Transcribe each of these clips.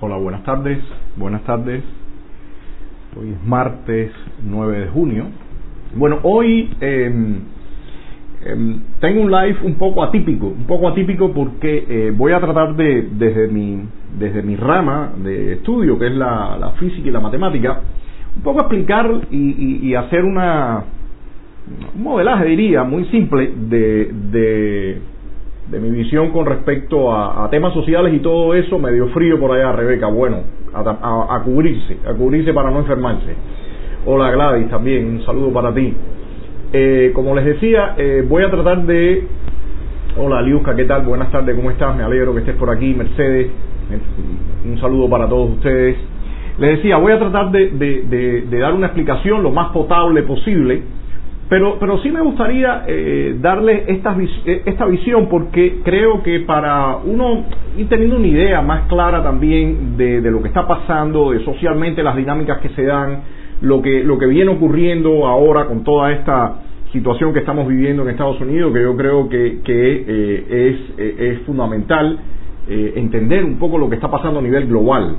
Hola, buenas tardes. Buenas tardes. Hoy es martes 9 de junio. Bueno, hoy eh, tengo un live un poco atípico, un poco atípico porque eh, voy a tratar de, desde mi, desde mi rama de estudio, que es la, física y la matemática, un poco explicar y, y, hacer una, un modelaje, diría, muy simple de de mi visión con respecto a, temas sociales y todo eso, medio frío por allá, Rebeca. Bueno, a, a, a, cubrirse, a cubrirse para no enfermarse. Hola Gladys, también un saludo para ti. Eh, como les decía, eh, voy a tratar de... Hola Liusca, ¿qué tal? Buenas tardes, ¿cómo estás? Me alegro que estés por aquí. Mercedes, un saludo para todos ustedes. Les decía, voy a tratar de, de dar una explicación lo más potable posible pero, pero sí me gustaría eh, darle esta, esta visión porque creo que para uno ir teniendo una idea más clara también de, de, lo que está pasando, de socialmente las dinámicas que se dan, lo que, lo que viene ocurriendo ahora con toda esta situación que estamos viviendo en Estados Unidos, que yo creo que, eh, es, eh, es fundamental eh, entender un poco lo que está pasando a nivel global.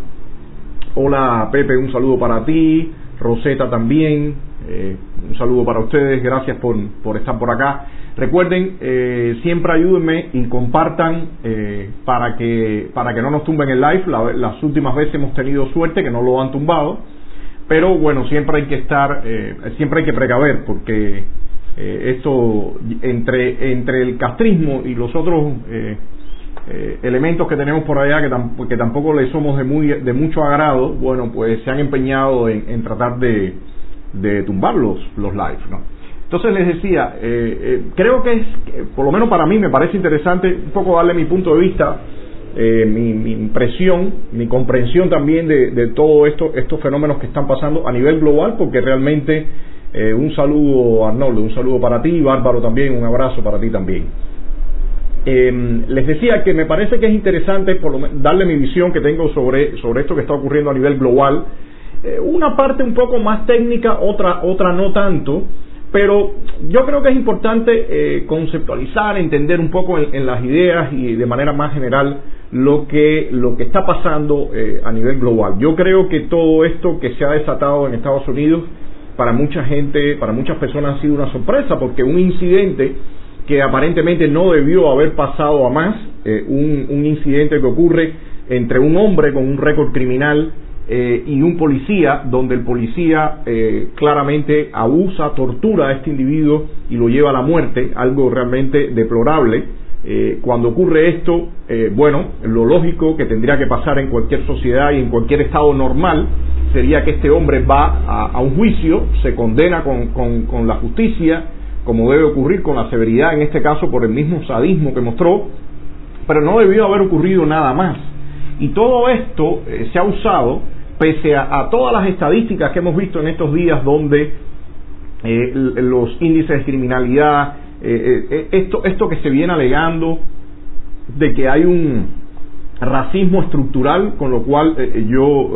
Hola Pepe, un saludo para ti, Rosetta también, eh, un saludo para ustedes, gracias por, por estar por acá. Recuerden, eh, siempre ayúdenme y compartan eh, para, que, para que no nos tumben el live. La, las últimas veces hemos tenido suerte que no lo han tumbado, pero bueno, siempre hay que estar, eh, siempre hay que precaver porque eh, esto entre, entre el castrismo y los otros eh, elementos que tenemos por allá que, tam que tampoco le somos de, muy, de mucho agrado, bueno, pues se han empeñado en, en tratar de de tumbar los, los live, ¿no? Entonces les decía, eh, eh, creo que es, por lo menos para mí me parece interesante un poco darle mi punto de vista, eh, mi, impresión, mi comprensión también de, de todos esto, estos fenómenos que están pasando a nivel global, porque realmente eh, un saludo Arnoldo, un saludo para ti, Bárbaro también, un abrazo para ti también. Eh, les decía que me parece que es interesante por lo, darle mi visión que tengo sobre, sobre esto que está ocurriendo a nivel global, eh, una parte un poco más técnica, otra, otra no tanto, pero yo creo que es importante eh, conceptualizar, entender un poco en, las ideas y de manera más general lo que, lo que está pasando eh, a nivel global. Yo creo que todo esto que se ha desatado en Estados Unidos, para mucha gente, para muchas personas ha sido una sorpresa, porque un incidente que aparentemente no debió haber pasado a más, eh, un, un incidente que ocurre entre un hombre con un récord criminal eh, y un policía, donde el policía eh, claramente abusa, tortura a este individuo y lo lleva a la muerte, algo realmente deplorable. Eh, cuando ocurre esto, eh, bueno, lo lógico que tendría que pasar en cualquier sociedad y en cualquier estado normal sería que este hombre va a, a un juicio, se condena con, con, con la justicia, como debe ocurrir con la severidad, en este caso por el mismo sadismo que mostró, pero no debió haber ocurrido nada más. Y todo esto se ha usado pese a, a, todas las estadísticas que hemos visto en estos días donde eh, los índices de criminalidad, eh, eh, esto, esto que se viene alegando de que hay un racismo estructural, con lo cual yo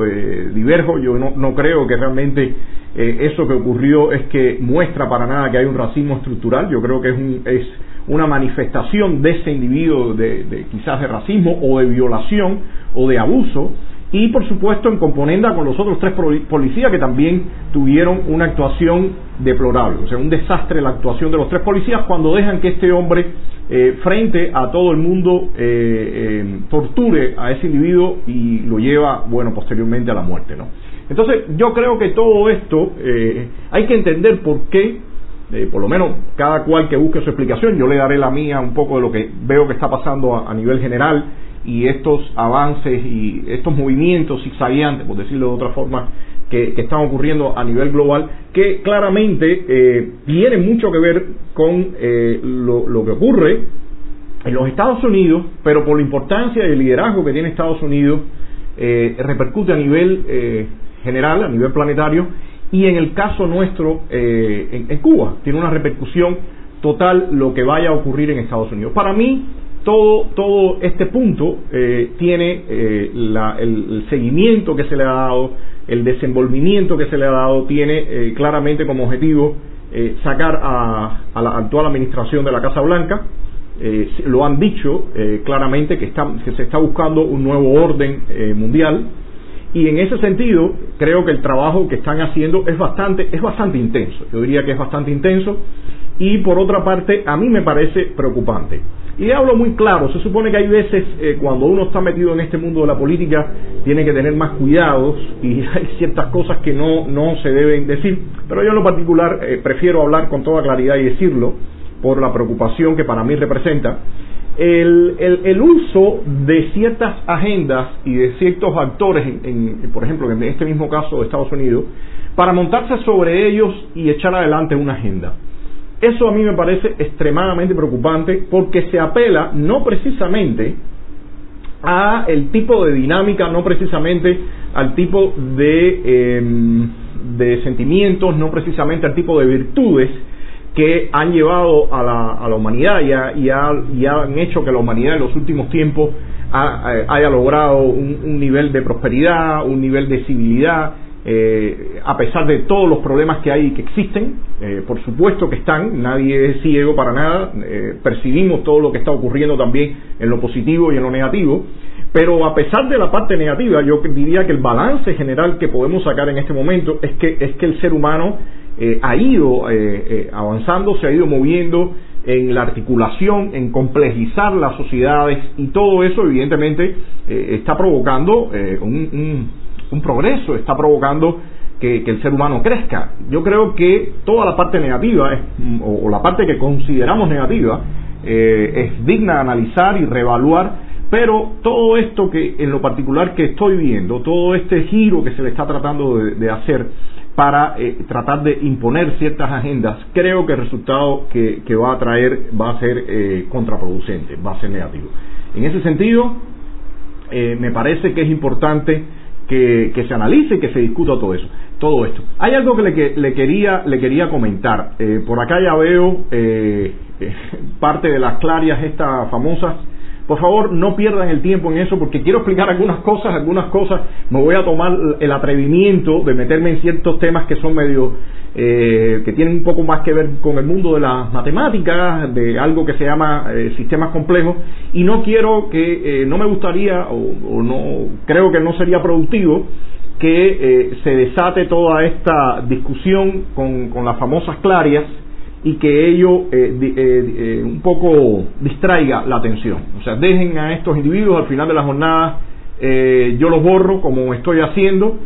diverjo, yo no, no, creo que realmente eso que ocurrió es que muestra para nada que hay un racismo estructural, yo creo que es, un, es una manifestación de ese individuo de quizás de racismo o de violación o de abuso, y por supuesto en componenda con los otros tres policías que también tuvieron una actuación deplorable, o sea, un desastre la actuación de los tres policías cuando dejan que este hombre eh, frente a todo el mundo eh, eh, torture a ese individuo y lo lleva, bueno, posteriormente a la muerte, ¿no? Entonces, yo creo que todo esto eh, hay que entender por qué eh, por lo menos cada cual que busque su explicación, yo le daré la mía un poco de lo que veo que está pasando a, a nivel general y estos avances y estos movimientos zigzagueantes, por decirlo de otra forma, que, están ocurriendo a nivel global, que claramente eh, tienen mucho que ver con eh, lo, que ocurre en los Estados Unidos, pero por la importancia del liderazgo que tiene Estados Unidos, eh, repercute a nivel eh, general, a nivel planetario, y en el caso nuestro eh, en, en Cuba, tiene una repercusión total lo que vaya a ocurrir en Estados Unidos. Para mí, todo, todo este punto eh, tiene eh, la, el, seguimiento que se le ha dado, el desenvolvimiento que se le ha dado, tiene eh, claramente como objetivo sacar a, la actual administración de la Casa Blanca. Eh, lo han dicho eh, claramente que, que, se está buscando un nuevo orden eh, mundial. Y en ese sentido creo que el trabajo que están haciendo es bastante es bastante intenso. Yo diría que es bastante intenso y por otra parte a mí me parece preocupante. Y hablo muy claro, se supone que hay veces cuando uno está metido en este mundo de la política tiene que tener más cuidados y hay ciertas cosas que no, no se deben decir, pero yo en lo particular prefiero hablar con toda claridad y decirlo por la preocupación que para mí representa, el, el, uso de ciertas agendas y de ciertos actores, en, por ejemplo, en este mismo caso de Estados Unidos, para montarse sobre ellos y echar adelante una agenda. Eso a mí me parece extremadamente preocupante porque se apela no precisamente a el tipo de dinámica, no precisamente al tipo de, em, de sentimientos, no precisamente al tipo de virtudes que han llevado a la, a la humanidad y, han hecho que la humanidad en los últimos tiempos haya logrado un, nivel de prosperidad, un nivel de civilidad, eh, a pesar de todos los problemas que hay y que existen, eh, por supuesto que están, nadie es ciego para nada, eh, percibimos todo lo que está ocurriendo también en lo positivo y en lo negativo, pero a pesar de la parte negativa, yo diría que el balance general que podemos sacar en este momento es que, es que el ser humano ha ido avanzando, se ha ido moviendo en la articulación, en complejizar las sociedades y todo eso evidentemente está provocando un, progreso, está provocando que, el ser humano crezca. Yo creo que toda la parte negativa, o, la parte que consideramos negativa, es digna de analizar y reevaluar, pero todo esto que en lo particular que estoy viendo, todo este giro que se le está tratando de hacer, para eh, tratar de imponer ciertas agendas, creo que el resultado que, va a traer va a ser eh, contraproducente, va a ser negativo. En ese sentido, eh, me parece que es importante que, se analice y que se discuta todo eso, todo esto. Hay algo que le, le quería le quería comentar. por acá ya veo parte de las clarias estas famosas por favor, no pierdan el tiempo en eso porque quiero explicar algunas cosas, algunas cosas. Me voy a tomar el atrevimiento de meterme en ciertos temas que son medio, eh, que tienen un poco más que ver con el mundo de las matemáticas, de algo que se llama eh, sistemas complejos. Y no quiero que, eh, no me gustaría o, no, creo que no sería productivo que se desate toda esta discusión con, con las famosas clarias y que ello eh, eh, eh, un poco distraiga la atención. O sea, dejen a estos individuos al final de la jornada, yo los borro como estoy haciendo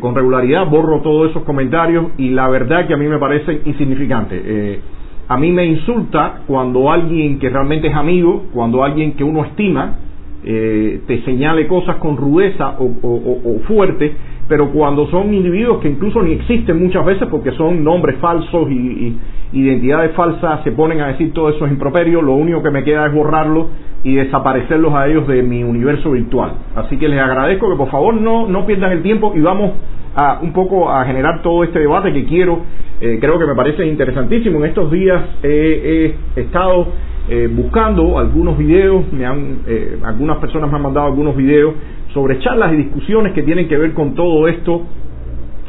con regularidad, borro todos esos comentarios y la verdad que a mí me parecen insignificantes. a mí me insulta cuando alguien que realmente es amigo, cuando alguien que uno estima, te señale cosas con rudeza o, o fuerte, pero cuando son individuos que incluso ni existen muchas veces porque son nombres falsos y, identidades falsas, se ponen a decir todo eso es improperio, lo único que me queda es borrarlo y desaparecerlos a ellos de mi universo virtual. Así que les agradezco que por favor no, no pierdan el tiempo y vamos a un poco a generar todo este debate que quiero, eh, creo que me parece interesantísimo. En estos días he estado eh, buscando algunos videos, me han, eh, algunas personas me han mandado algunos videos sobre charlas y discusiones que tienen que ver con todo esto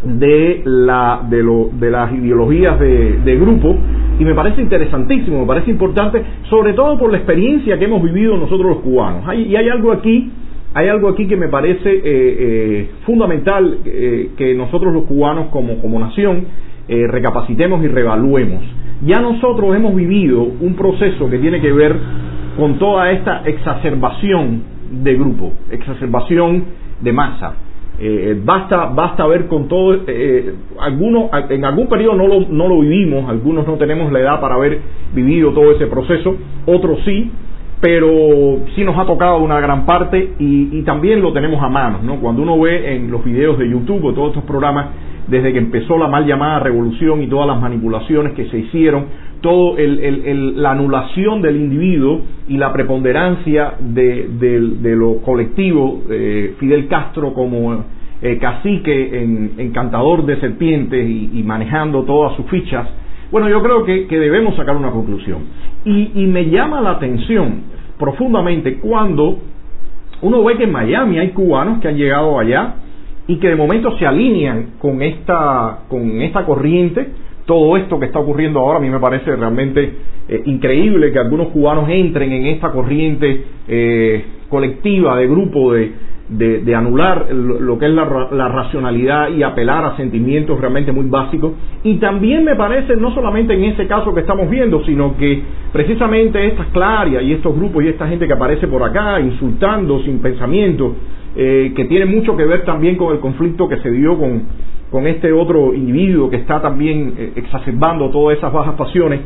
de, la, de, lo, de las ideologías de, grupo y me parece interesantísimo, me parece importante, sobre todo por la experiencia que hemos vivido nosotros los cubanos. y hay algo aquí, hay algo aquí que me parece eh, eh, fundamental eh, que nosotros los cubanos como, como nación recapacitemos y revaluemos. Ya nosotros hemos vivido un proceso que tiene que ver con toda esta exacerbación de grupo, exacerbación de masa. Eh, basta, basta ver con todo, eh, eh, algunos, en algún periodo no lo, no lo vivimos, algunos no tenemos la edad para haber vivido todo ese proceso, otros sí, pero sí nos ha tocado una gran parte y, y también lo tenemos a mano, ¿no? Cuando uno ve en los videos de YouTube o todos estos programas, desde que empezó la mal llamada revolución y todas las manipulaciones que se hicieron, todo la anulación del individuo y la preponderancia de, lo colectivo, eh, Fidel Castro como eh, cacique encantador de serpientes y, manejando todas sus fichas, bueno, yo creo que, debemos sacar una conclusión. Y, y, me llama la atención profundamente cuando uno ve que en Miami hay cubanos que han llegado allá y que de momento se alinean con esta, con esta corriente, todo esto que está ocurriendo ahora. A mí me parece realmente eh, increíble que algunos cubanos entren en esta corriente eh, colectiva de grupo de, de, anular lo, que es la, racionalidad y apelar a sentimientos realmente muy básicos. Y también me parece, no solamente en ese caso que estamos viendo, sino que precisamente estas clarias y estos grupos y esta gente que aparece por acá insultando sin pensamiento, eh, que tiene mucho que ver también con el conflicto que se dio con, con este otro individuo que está también eh, exacerbando todas esas bajas pasiones.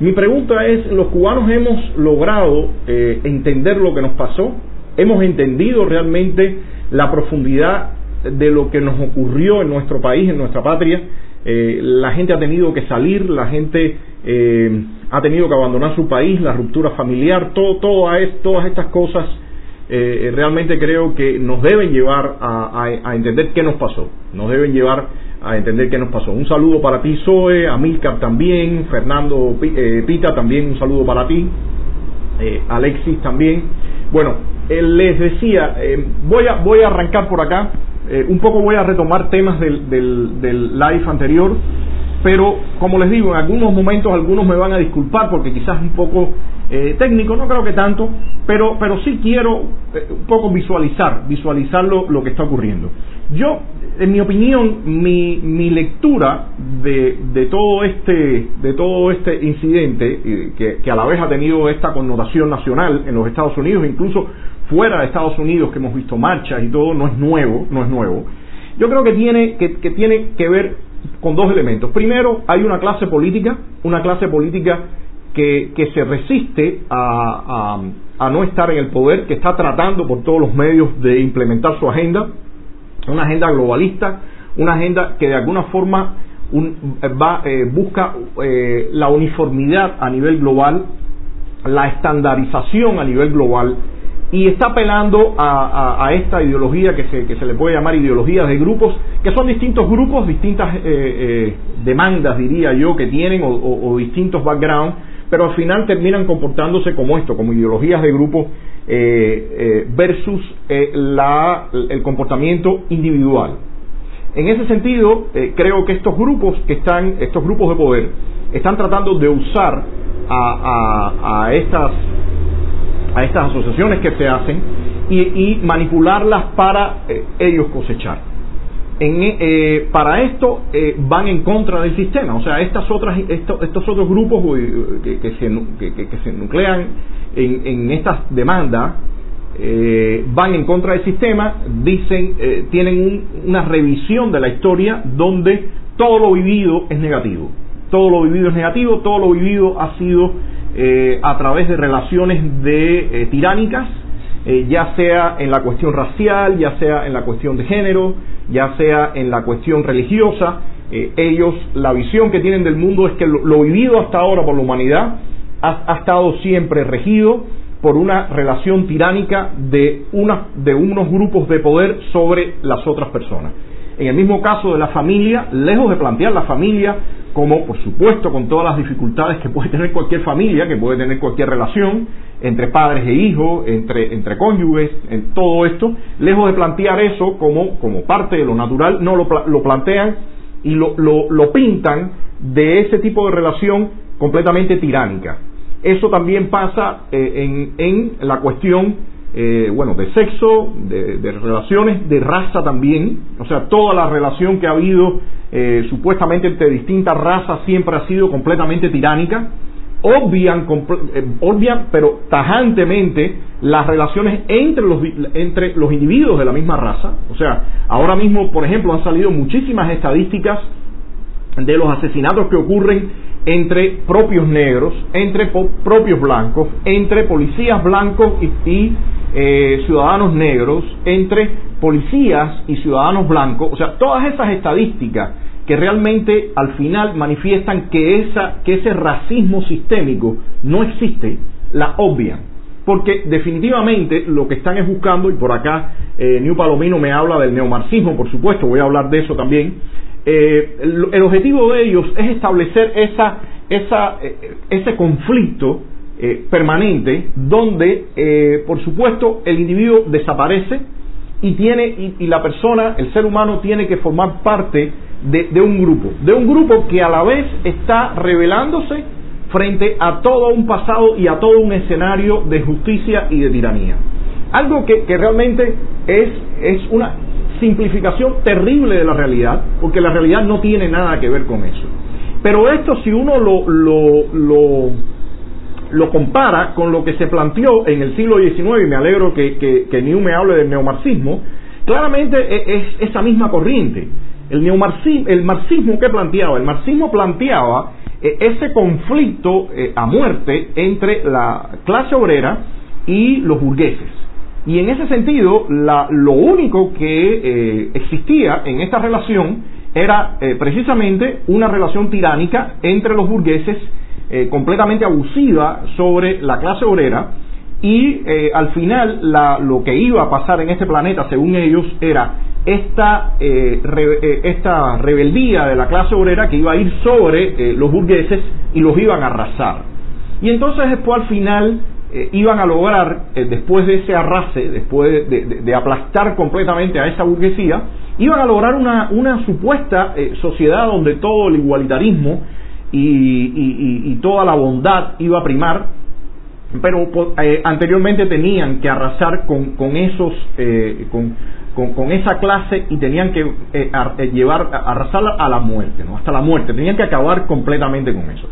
Mi pregunta es, ¿los cubanos hemos logrado eh, entender lo que nos pasó? hemos entendido realmente la profundidad de lo que nos ocurrió en nuestro país, en nuestra patria. Eh, la gente ha tenido que salir, la gente eh, ha tenido que abandonar su país, la ruptura familiar, todo, todas estas cosas eh, realmente creo que nos deben llevar a, entender qué nos pasó, nos deben llevar a entender qué nos pasó. Un saludo para ti, Zoe, a Milcar también, Fernando Pita también, un saludo para ti, Alexis también. Bueno, eh, les decía, eh, voy, a, voy a arrancar por acá, eh, un poco voy a retomar temas del, del, del live anterior, pero como les digo, en algunos momentos algunos me van a disculpar porque quizás un poco técnico, no creo que tanto, pero, pero sí quiero un poco visualizar, visualizar lo, lo, que está ocurriendo. Yo, en mi opinión, mi, mi lectura de, de, todo este, de todo este incidente, que, que a la vez ha tenido esta connotación nacional en los Estados Unidos, incluso fuera de Estados Unidos, que hemos visto marchas y todo, no es nuevo, no es nuevo. Yo creo que tiene que, tiene que ver con dos elementos. Primero, hay una clase política, una clase política que, que se resiste a, a, no estar en el poder, que está tratando por todos los medios de implementar su agenda, una agenda globalista, una agenda que de alguna forma va, eh, busca eh, la uniformidad a nivel global, la estandarización a nivel global y está apelando a, esta ideología que se, que se, le puede llamar ideología de grupos, que son distintos grupos, distintas eh, eh, demandas, diría yo, que tienen o, distintos backgrounds, pero al final terminan comportándose como esto, como ideologías de grupos eh, versus la, el comportamiento individual. En ese sentido, creo que estos grupos que están, estos grupos de poder, están tratando de usar a, a estas a estas asociaciones que se hacen y, manipularlas para eh, ellos cosechar. En, eh, para esto eh, van en contra del sistema, o sea, estas otras, estos, otros grupos que, que, se, que, se, nuclean en, en estas demandas van en contra del sistema, dicen, tienen una revisión de la historia donde todo lo vivido es negativo, todo lo vivido es negativo, todo lo vivido ha sido eh, a través de relaciones de eh, tiránicas, eh, ya sea en la cuestión racial, ya sea en la cuestión de género, ya sea en la cuestión religiosa. ellos, la visión que tienen del mundo es que lo, vivido hasta ahora por la humanidad ha, estado siempre regido por una relación tiránica de, de unos grupos de poder sobre las otras personas. En el mismo caso de la familia, lejos de plantear la familia como por supuesto con todas las dificultades que puede tener cualquier familia, que puede tener cualquier relación entre padres e hijos, entre, entre cónyuges, en todo esto, lejos de plantear eso como, como parte de lo natural, no lo, lo plantean y lo, lo, lo pintan de ese tipo de relación completamente tiránica. Eso también pasa eh, en, en la cuestión eh, bueno, de sexo, de, relaciones, de raza también, o sea, toda la relación que ha habido eh, supuestamente entre distintas razas siempre ha sido completamente tiránica, obvian, eh, obvian pero tajantemente las relaciones entre los, entre los individuos de la misma raza. O sea, ahora mismo, por ejemplo, han salido muchísimas estadísticas de los asesinatos que ocurren entre propios negros, entre propios blancos, entre policías blancos y, eh, ciudadanos negros, entre policías y ciudadanos blancos, o sea, todas esas estadísticas que realmente al final manifiestan que, esa, que ese racismo sistémico no existe, la obvian. Porque definitivamente lo que están es buscando, y por acá eh, New Palomino me habla del neomarxismo, por supuesto, voy a hablar de eso también, eh, el, objetivo de ellos es establecer esa, esa, eh, ese conflicto permanente donde, por supuesto, el individuo desaparece, y tiene y, la persona, el ser humano tiene que formar parte de, un grupo, de un grupo que a la vez está revelándose frente a todo un pasado y a todo un escenario de justicia y de tiranía. Algo que, realmente es, es una simplificación terrible de la realidad, porque la realidad no tiene nada que ver con eso. Pero esto si uno lo, lo, lo, compara con lo que se planteó en el siglo XIX, y me alegro que, que, que me hable del neomarxismo, claramente e, es esa misma corriente. El, neomarxismo, el marxismo que planteaba, el marxismo planteaba eh, ese conflicto eh, a muerte entre la clase obrera y los burgueses. Y en ese sentido, lo único que eh, existía en esta relación era precisamente una relación tiránica entre los burgueses, completamente abusiva sobre la clase obrera, y al final lo que iba a pasar en este planeta, según ellos, era esta, eh, eh, esta rebeldía de la clase obrera que iba a ir sobre eh, los burgueses y los iban a arrasar. Y entonces después al final iban a lograr, después de ese arrase, después de, aplastar completamente a esa burguesía, iban a lograr una, una supuesta sociedad donde todo el igualitarismo y, toda la bondad iba a primar, pero anteriormente tenían que arrasar con, con esos, con, con, esa clase y tenían que eh, eh, llevar, arrasarla a la muerte, ¿no? hasta la muerte, tenían que acabar completamente con eso.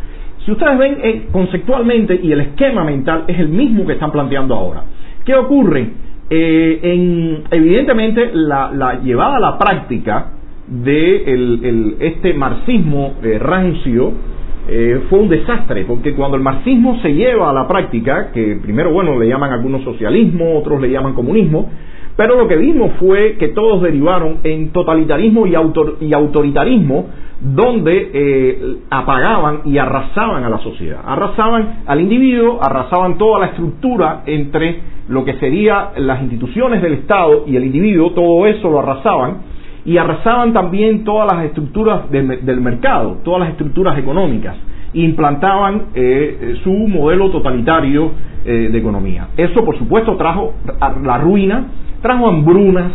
Si ustedes ven eh, conceptualmente y el esquema mental es el mismo que están planteando ahora, ¿qué ocurre? en, evidentemente la, llevada a la práctica de este marxismo rancio fue un desastre, porque cuando el marxismo se lleva a la práctica, que primero, bueno, le llaman algunos socialismo, otros le llaman comunismo, pero lo que vimos fue que todos derivaron en totalitarismo y, y autoritarismo, donde eh, apagaban y arrasaban a la sociedad. Arrasaban al individuo, arrasaban toda la estructura entre lo que serían las instituciones del Estado y el individuo, todo eso lo arrasaban, y arrasaban también todas las estructuras del mercado, todas las estructuras económicas, implantaban eh, su modelo totalitario eh, de economía. Eso, por supuesto, trajo la ruina trajo hambrunas,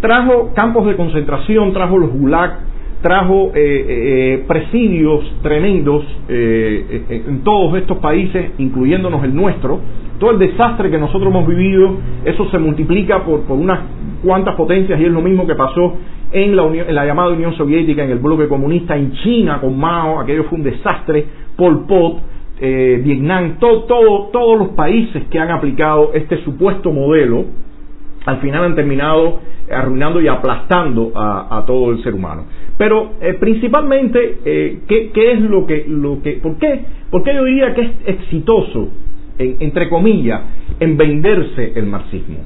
trajo campos de concentración, trajo los gulag, trajo eh, eh, eh, presidios tremendos en todos estos países, incluyéndonos el nuestro. Todo el desastre que nosotros hemos vivido, eso se multiplica por, unas cuantas potencias y es lo mismo que pasó en la, en la llamada Unión Soviética, en el bloque comunista, en China con Mao, aquello fue un desastre, Pol Pot, Vietnam, todo, todos los países que han aplicado este supuesto modelo al final han terminado arruinando y aplastando a, todo el ser humano. Pero eh, principalmente, eh, ¿qué, es lo que, lo que, por qué, por qué yo diría que es exitoso, entre comillas, en venderse el marxismo?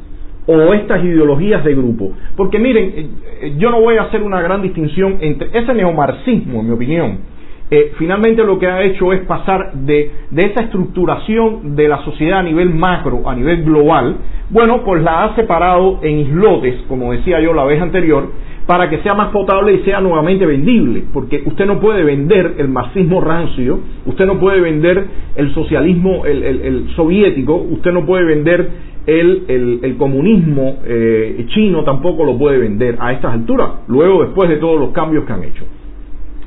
o estas ideologías de grupo. Porque miren, eh, yo no voy a hacer una gran distinción entre ese neomarxismo, en mi opinión, eh, finalmente lo que ha hecho es pasar de, esa estructuración de la sociedad a nivel macro, a nivel global, bueno, pues la ha separado en islotes, como decía yo la vez anterior, para que sea más potable y sea nuevamente vendible, porque usted no puede vender el marxismo rancio, usted no puede vender el socialismo el, soviético, usted no puede vender el, comunismo eh, chino, tampoco lo puede vender a estas alturas, luego después de todos los cambios que han hecho.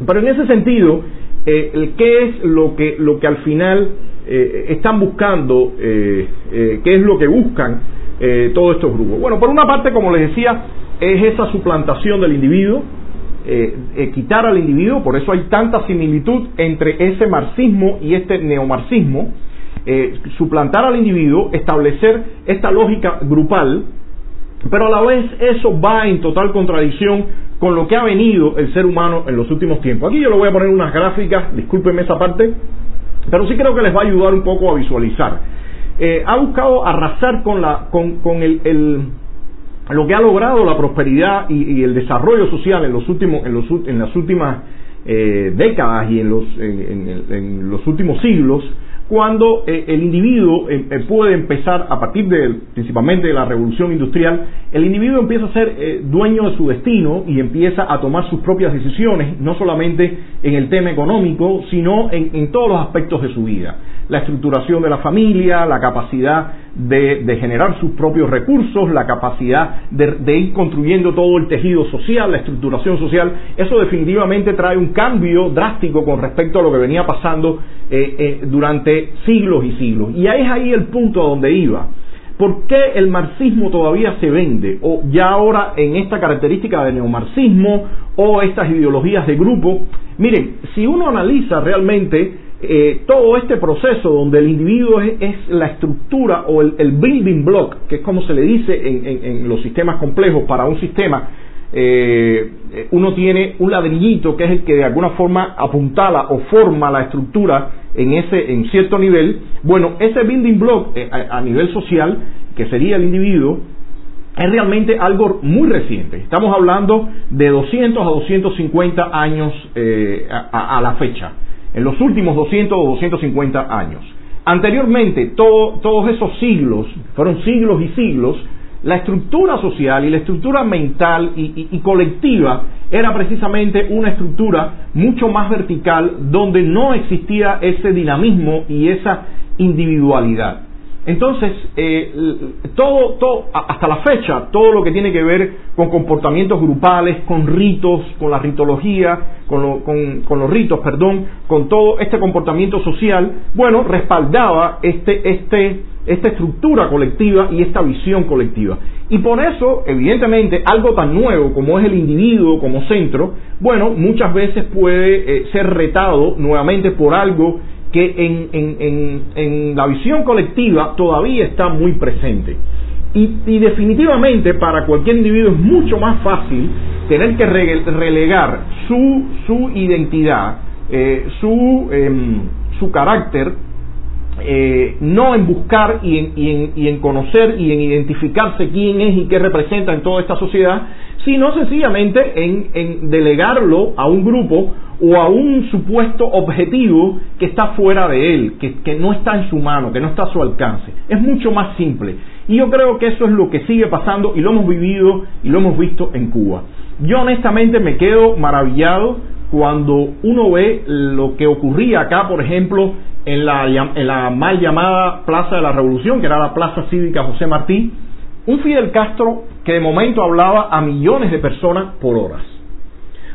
Pero en ese sentido, eh, ¿qué es lo que, lo que al final eh, están buscando? Eh, ¿Qué es lo que buscan todos estos grupos? Bueno, por una parte, como les decía, es esa suplantación del individuo, quitar al individuo, por eso hay tanta similitud entre ese marxismo y este neomarxismo, suplantar al individuo, establecer esta lógica grupal, pero a la vez eso va en total contradicción con lo que ha venido el ser humano en los últimos tiempos. Aquí yo le voy a poner unas gráficas, discúlpenme esa parte, pero sí creo que les va a ayudar un poco a visualizar. Eh, ha buscado arrasar con, la, con, con el, lo que ha logrado la prosperidad y, el desarrollo social en, los últimos, en, los, en las últimas eh, décadas y en los, en los últimos siglos cuando eh, el individuo eh, eh, puede empezar, a partir de, principalmente de la revolución industrial, el individuo empieza a ser dueño de su destino y empieza a tomar sus propias decisiones, no solamente en el tema económico, sino en, todos los aspectos de su vida. La estructuración de la familia, la capacidad de, generar sus propios recursos, la capacidad de, ir construyendo todo el tejido social, la estructuración social, eso definitivamente trae un cambio drástico con respecto a lo que venía pasando eh, eh, durante siglos y siglos. Y ahí es ahí el punto a donde iba. ¿Por qué el marxismo todavía se vende? O ya ahora en esta característica de neomarxismo o estas ideologías de grupo. Miren, si uno analiza realmente eh, todo este proceso donde el individuo es, la estructura o el, building block, que es como se le dice en, los sistemas complejos para un sistema, eh, uno tiene un ladrillito que es el que de alguna forma apuntala o forma la estructura en ese en cierto nivel, bueno, ese building block eh, a, nivel social, que sería el individuo, es realmente algo muy reciente. Estamos hablando de 200 a 250 años eh, a, la fecha, en los últimos 200 o 250 años. Anteriormente, todos esos siglos, fueron siglos y siglos, la estructura social y la estructura mental y, colectiva era precisamente una estructura mucho más vertical donde no existía ese dinamismo y esa individualidad. Entonces, eh, todo, todo, hasta la fecha, todo lo que tiene que ver con comportamientos grupales, con ritos, con la ritología, con, con los ritos, perdón, con todo este comportamiento social, bueno, respaldaba este, este, esta estructura colectiva y esta visión colectiva. Y por eso, evidentemente, algo tan nuevo como es el individuo como centro, bueno, muchas veces puede eh, ser retado nuevamente por algo que en, en, la visión colectiva todavía está muy presente. Y, definitivamente para cualquier individuo es mucho más fácil tener que relegar su, su identidad, eh, su, em, su carácter eh, no en buscar y en, y, en, conocer y en identificarse quién es y qué representa en toda esta sociedad, sino sencillamente en, delegarlo a un grupo o a un supuesto objetivo que está fuera de él, que, no está en su mano, que no está a su alcance. Es mucho más simple. Y yo creo que eso es lo que sigue pasando y lo hemos vivido y lo hemos visto en Cuba. Yo honestamente me quedo maravillado cuando uno ve lo que ocurría acá, por ejemplo, en la, en la mal llamada Plaza de la Revolución, que era la Plaza Cívica José Martí, un Fidel Castro que de momento hablaba a millones de personas por horas.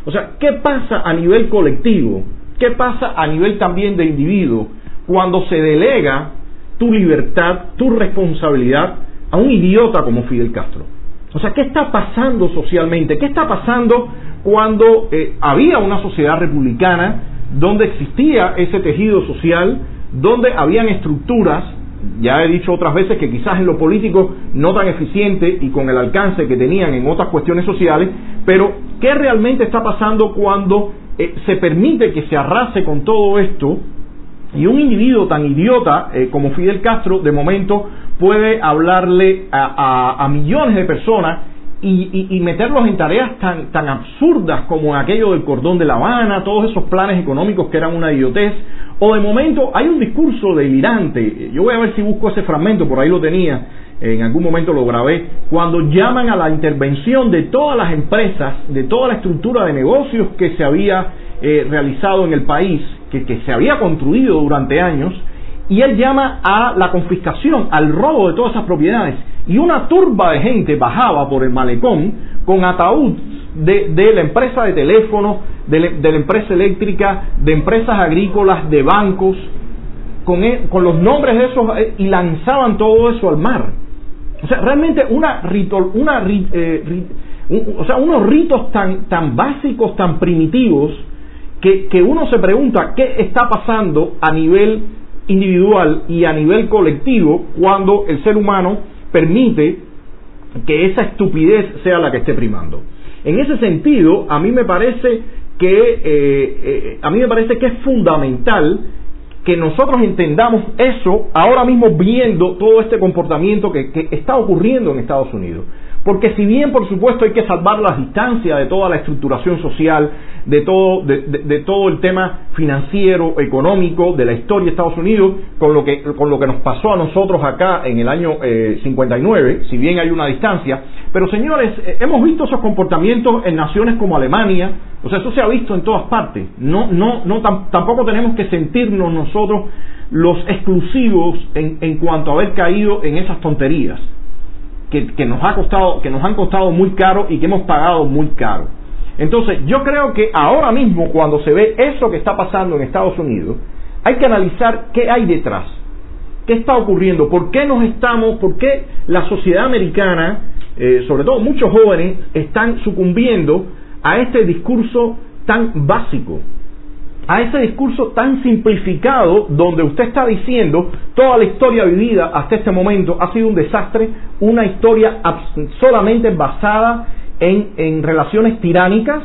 O sea, ¿qué pasa a nivel colectivo? ¿Qué pasa a nivel también de individuo cuando se delega tu libertad, tu responsabilidad a un idiota como Fidel Castro? O sea, ¿qué está pasando socialmente? ¿Qué está pasando cuando eh, había una sociedad republicana donde existía ese tejido social, donde habían estructuras, ya he dicho otras veces que quizás en lo político no tan eficiente y con el alcance que tenían en otras cuestiones sociales, pero ¿qué realmente está pasando cuando eh, se permite que se arrase con todo esto y un individuo tan idiota eh, como Fidel Castro de momento puede hablarle a millones de personas y, meterlos en tareas tan, tan absurdas como aquello del cordón de La Habana, todos esos planes económicos que eran una idiotez, o de momento hay un discurso delirante, yo voy a ver si busco ese fragmento, por ahí lo tenía, en algún momento lo grabé, cuando llaman a la intervención de todas las empresas, de toda la estructura de negocios que se había eh, realizado en el país, que, que se había construido durante años, y él llama a la confiscación, al robo de todas esas propiedades. Y una turba de gente bajaba por el malecón con ataúd de, la empresa de teléfono, de, la empresa eléctrica, de empresas agrícolas, de bancos, con, e, con los nombres de esos eh, y lanzaban todo eso al mar. O sea, realmente una, una eh, o sea, unos ritos tan, tan básicos, tan primitivos, que, que uno se pregunta qué está pasando a nivel individual y a nivel colectivo cuando el ser humano permite que esa estupidez sea la que esté primando. En ese sentido, a mí me parece que eh, eh, a mí me parece que es fundamental que nosotros entendamos eso ahora mismo viendo todo este comportamiento que está ocurriendo en Estados Unidos. Porque si bien, por supuesto, hay que salvar las distancias de toda la estructuración social, de todo, de, todo el tema financiero, económico, de la historia de Estados Unidos, con lo que, con lo que nos pasó a nosotros acá en el año 59, eh, si bien hay una distancia, Pero señores, eh, hemos visto esos comportamientos en naciones como Alemania, o sea, eso se ha visto en todas partes. No, no, no, tampoco tenemos que sentirnos nosotros los exclusivos en, en cuanto a haber caído en esas tonterías que, nos ha costado, que nos han costado muy caro y que hemos pagado muy caro. Entonces, yo creo que ahora mismo, cuando se ve eso que está pasando en Estados Unidos, hay que analizar qué hay detrás, qué está ocurriendo, por qué nos estamos, por qué la sociedad americana, eh, sobre todo muchos jóvenes, están sucumbiendo a este discurso tan básico, a ese discurso tan simplificado donde usted está diciendo toda la historia vivida hasta este momento ha sido un desastre, una historia solamente basada en, en relaciones tiránicas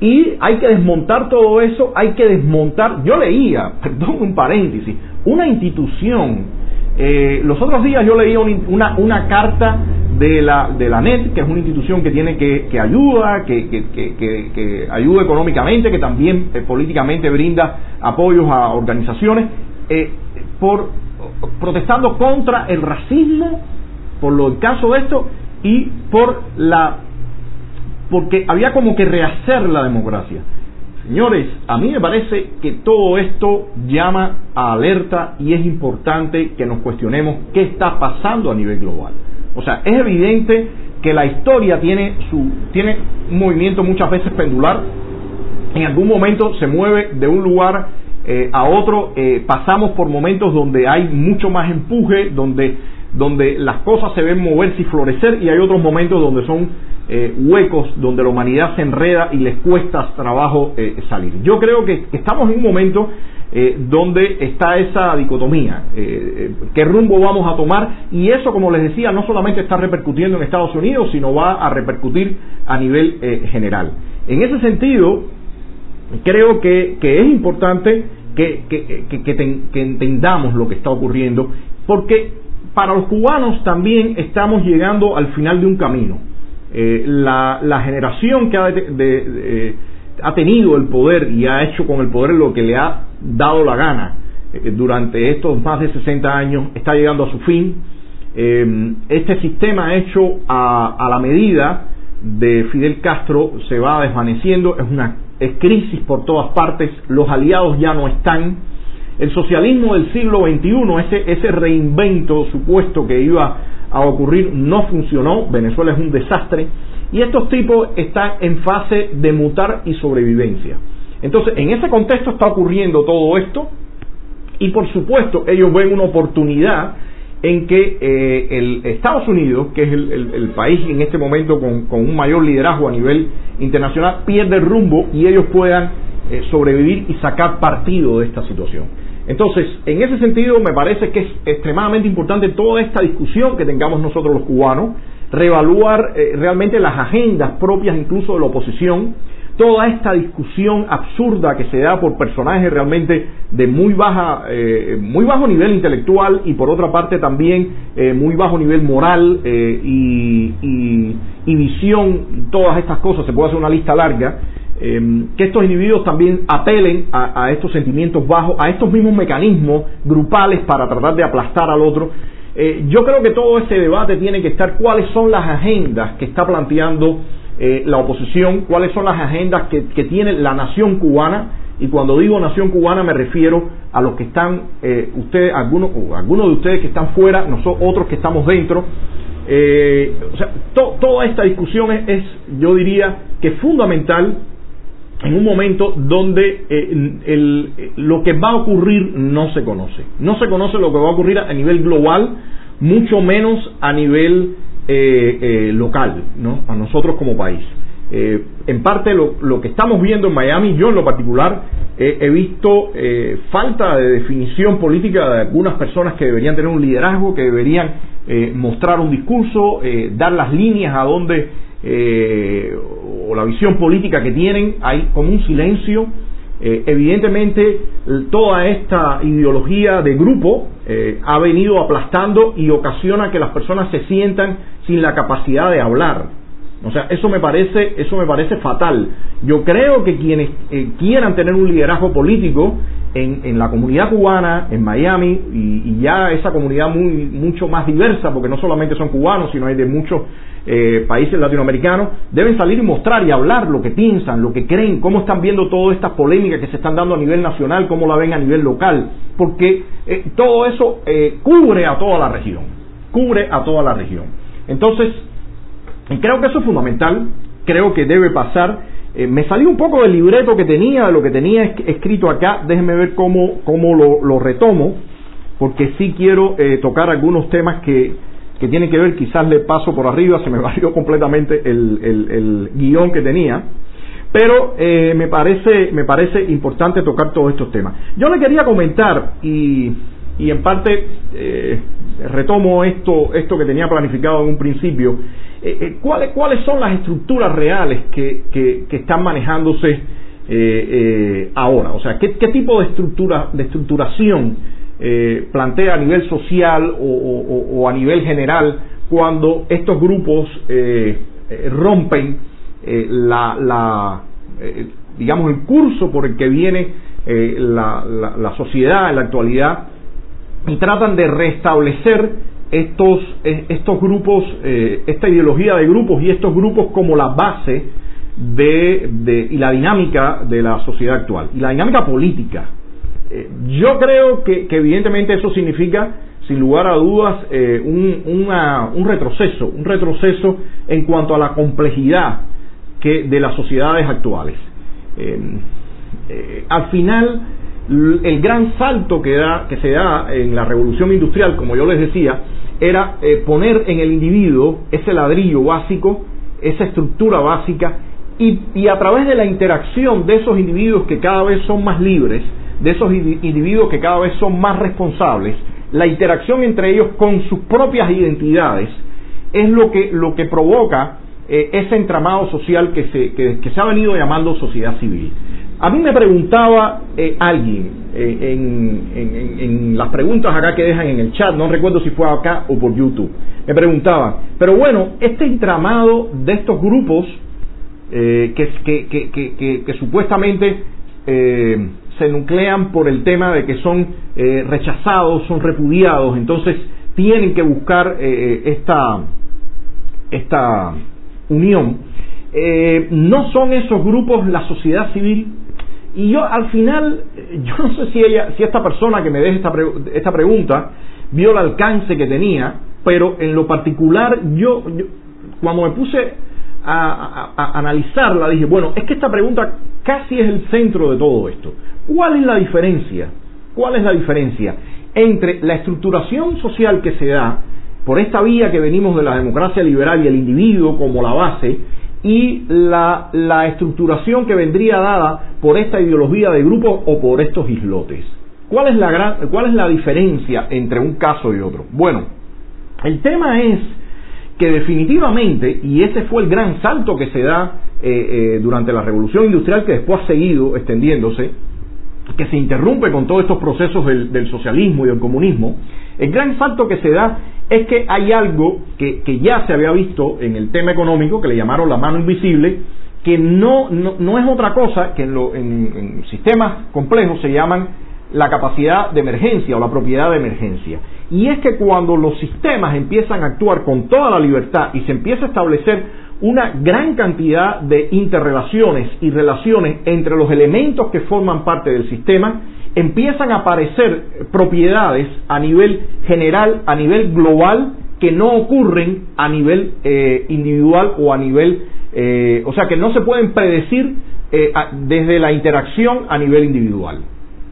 y hay que desmontar todo eso, hay que desmontar, yo leía, perdón un paréntesis, una institución, eh, los otros días yo leía una, una carta de la, de la NET, que es una institución que tiene que, que ayuda, que, que, que, ayuda económicamente, que también eh, políticamente brinda apoyos a organizaciones, eh, por protestando contra el racismo, por lo el caso de esto, y por la porque había como que rehacer la democracia. Señores, a mí me parece que todo esto llama a alerta y es importante que nos cuestionemos qué está pasando a nivel global. O sea, es evidente que la historia tiene, su, tiene un movimiento muchas veces pendular. En algún momento se mueve de un lugar eh, a otro. Eh, pasamos por momentos donde hay mucho más empuje, donde, donde las cosas se ven moverse y florecer, y hay otros momentos donde son eh, huecos donde la humanidad se enreda y les cuesta trabajo eh, salir. Yo creo que estamos en un momento eh, donde está esa dicotomía, qué rumbo vamos a tomar y eso, como les decía, no solamente está repercutiendo en Estados Unidos, sino va a repercutir a nivel general. En ese sentido, creo que, es importante que, entendamos lo que está ocurriendo, porque para los cubanos también estamos llegando al final de un camino. Eh, la, generación que ha, ha, tenido el poder y ha hecho con el poder lo que le ha dado la gana eh, durante estos más de 60 años está llegando a su fin. Eh, este sistema hecho a, a, la medida de Fidel Castro se va desvaneciendo, es una es crisis por todas partes, los aliados ya no están. El socialismo del siglo XXI, ese, ese reinvento supuesto que iba a ocurrir no funcionó, Venezuela es un desastre y estos tipos están en fase de mutar y sobrevivencia. Entonces, en ese contexto está ocurriendo todo esto y por supuesto ellos ven una oportunidad en que eh, el Estados Unidos, que es el, país en este momento con, un mayor liderazgo a nivel internacional, pierde el rumbo y ellos puedan eh, sobrevivir y sacar partido de esta situación. Entonces, en ese sentido, me parece que es extremadamente importante toda esta discusión que tengamos nosotros los cubanos, reevaluar eh, realmente las agendas propias incluso de la oposición, toda esta discusión absurda que se da por personajes realmente de muy baja, eh, muy bajo nivel intelectual y por otra parte también eh, muy bajo nivel moral y, y, visión, todas estas cosas, se puede hacer una lista larga, Em, que estos individuos también apelen a, estos sentimientos bajos, a estos mismos mecanismos grupales para tratar de aplastar al otro. Eh, yo creo que todo ese debate tiene que estar cuáles son las agendas que está planteando eh, la oposición, cuáles son las agendas que, tiene la nación cubana, y cuando digo nación cubana me refiero a los que están, eh, ustedes, algunos, algunos de ustedes que están fuera, nosotros otros que estamos dentro. sea, toda esta discusión es, yo diría, que fundamental en un momento donde eh, lo que va a ocurrir no se conoce. No se conoce lo que va a ocurrir a nivel global, mucho menos a nivel eh, eh, local, ¿no? a nosotros como país. en parte lo, que estamos viendo en Miami, yo en lo particular, he visto falta de definición política de algunas personas que deberían tener un liderazgo, que deberían mostrar un discurso, dar las líneas a donde eh, o la visión política que tienen, hay como un silencio. Eh, evidentemente, toda esta ideología de grupo eh, ha venido aplastando y ocasiona que las personas se sientan sin la capacidad de hablar. O sea, eso me parece, eso me parece fatal. Yo creo que quienes quieran tener un liderazgo político en, la comunidad cubana, en Miami, y, ya esa comunidad muy, mucho más diversa, porque no solamente son cubanos, sino hay de muchos eh, países latinoamericanos, deben salir y mostrar y hablar lo que piensan, lo que creen, cómo están viendo todas estas polémicas que se están dando a nivel nacional, cómo la ven a nivel local, porque eh, todo eso eh, cubre a toda la región, cubre a toda la región. Entonces, creo que eso es fundamental, creo que debe pasar eh, me salí un poco del libreto que tenía, lo que tenía escrito acá, déjenme ver cómo, cómo lo, retomo, porque sí quiero eh, tocar algunos temas que, que tienen que ver, quizás le paso por arriba, se me valió completamente el, el, guion que tenía, pero eh, me, parece, me parece importante tocar todos estos temas. Yo le quería comentar, y, y en parte retomo esto, esto que tenía planificado en un principio, eh, eh, ¿cuáles, ¿cuáles son las estructuras reales que, que, están manejándose eh, ahora? O sea, ¿qué, tipo de, estructura, de estructuración plantea a nivel social o, a nivel general cuando estos grupos rompen la, la digamos, el curso por el que viene la, la, la sociedad en la actualidad y tratan de restablecer estos, eh, estos grupos, eh, esta ideología de grupos y estos grupos como la base de, de, y la dinámica de la sociedad actual y la dinámica política. Eh, yo creo que, evidentemente eso significa, sin lugar a dudas, un, un, retroceso, un retroceso en cuanto a la complejidad que de las sociedades actuales. al final, el gran salto que, da, que se da en la revolución industrial, como yo les decía, era eh, poner en el individuo ese ladrillo básico, esa estructura básica, y, a través de la interacción de esos individuos que cada vez son más libres, de esos individuos que cada vez son más responsables, la interacción entre ellos con sus propias identidades es lo que, lo que provoca eh, ese entramado social que se, que se ha venido llamando sociedad civil. A mí me preguntaba eh, alguien eh, en, las preguntas acá que dejan en el chat, no recuerdo si fue acá o por YouTube, me preguntaba, pero bueno, este entramado de estos grupos eh, que, que, supuestamente se nuclean por el tema de que son rechazados, son repudiados, entonces tienen que buscar esta, esta unión, no son esos grupos la sociedad civil y yo al final, yo no sé si ella, si esta persona que me deja esta, esta pregunta vio el alcance que tenía, pero en lo particular yo, cuando me puse a, a, analizarla dije, bueno, es que esta pregunta casi es el centro de todo esto. ¿Cuál es la diferencia? ¿Cuál es la diferencia entre la estructuración social que se da por esta vía que venimos de la democracia liberal y el individuo como la base y la, la estructuración que vendría dada por esta ideología de grupo o por estos islotes. ¿Cuál es la, gran, cuál es la diferencia entre un caso y otro? Bueno, el tema es que definitivamente, y ese fue el gran salto que se da eh, eh, durante la revolución industrial que después ha seguido extendiéndose, que se interrumpe con todos estos procesos del, del socialismo y del comunismo, el gran salto que se da es que hay algo que, ya se había visto en el tema económico, que le llamaron la mano invisible, que no, no, es otra cosa que en, en, sistemas complejos se llaman la capacidad de emergencia o la propiedad de emergencia. Y es que cuando los sistemas empiezan a actuar con toda la libertad y se empieza a establecer una gran cantidad de interrelaciones y relaciones entre los elementos que forman parte del sistema, empiezan a aparecer propiedades a nivel general, a nivel global, que no ocurren a nivel eh, individual o a nivel, eh, o sea, que no se pueden predecir eh, desde la interacción a nivel individual.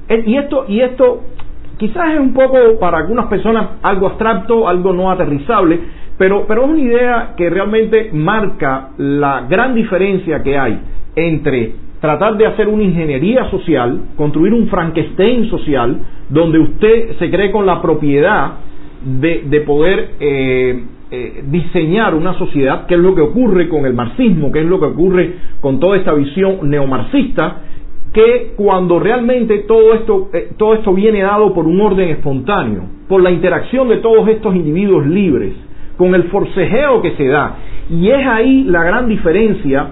Y esto, y esto quizás es un poco para algunas personas algo abstracto, algo no aterrizable, pero, pero es una idea que realmente marca la gran diferencia que hay entre tratar de hacer una ingeniería social, construir un Frankenstein social, donde usted se cree con la propiedad de, poder eh, eh, diseñar una sociedad, que es lo que ocurre con el marxismo, que es lo que ocurre con toda esta visión neomarxista, que cuando realmente todo esto, eh, todo esto viene dado por un orden espontáneo, por la interacción de todos estos individuos libres, con el forcejeo que se da. Y es ahí la gran diferencia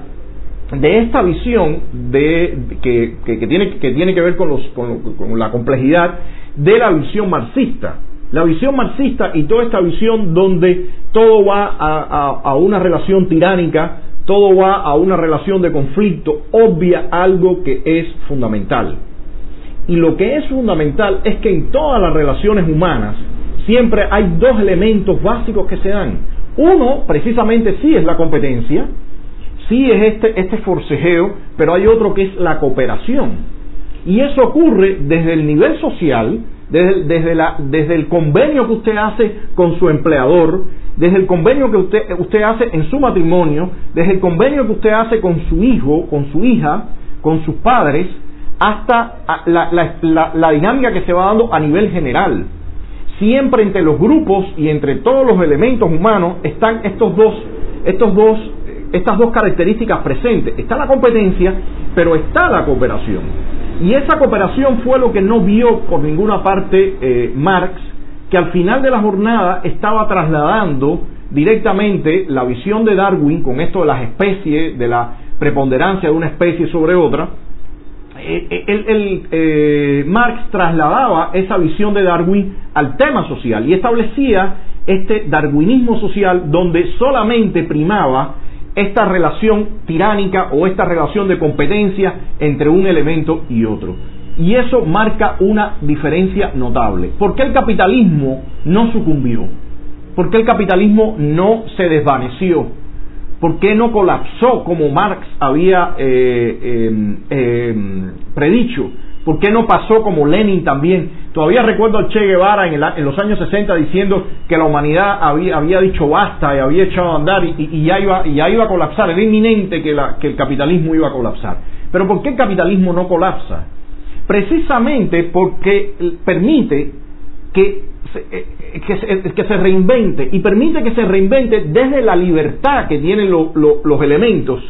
de esta visión de, que, tiene, que tiene que ver con, los, con, la complejidad de la visión marxista. La visión marxista y toda esta visión donde todo va a, una relación tiránica, todo va a una relación de conflicto, obvia algo que es fundamental. Y lo que es fundamental es que en todas las relaciones humanas siempre hay dos elementos básicos que se dan. Uno, precisamente, sí es la competencia, sí es este, este forcejeo, pero hay otro que es la cooperación. Y eso ocurre desde el nivel social, desde, la, desde el convenio que usted hace con su empleador, desde el convenio que usted, hace en su matrimonio, desde el convenio que usted hace con su hijo, con su hija, con sus padres, hasta la, dinámica que se va dando a nivel general. Siempre entre los grupos y entre todos los elementos humanos están estos dos, estos dos, estas dos características presentes. Está la competencia, pero está la cooperación. Y esa cooperación fue lo que no vio por ninguna parte eh, Marx, que al final de la jornada estaba trasladando directamente la visión de Darwin con esto de las especies, de la preponderancia de una especie sobre otra, eh, eh, el, eh, Marx trasladaba esa visión de Darwin al tema social y establecía este darwinismo social donde solamente primaba esta relación tiránica o esta relación de competencia entre un elemento y otro. Y eso marca una diferencia notable. ¿Por qué el capitalismo no sucumbió? ¿Por qué el capitalismo no se desvaneció? ¿Por qué no colapsó como Marx había eh, em, em, predicho? ¿Por qué no pasó como Lenin también? Todavía recuerdo al Che Guevara en, los años 60 diciendo que la humanidad había, dicho basta y había echado a andar y, ya iba, y ya iba a colapsar. Era inminente que, el capitalismo iba a colapsar. Pero ¿por qué el capitalismo no colapsa? Precisamente porque permite que que, se, que se reinvente y permite que se reinvente desde la libertad que tienen los elementos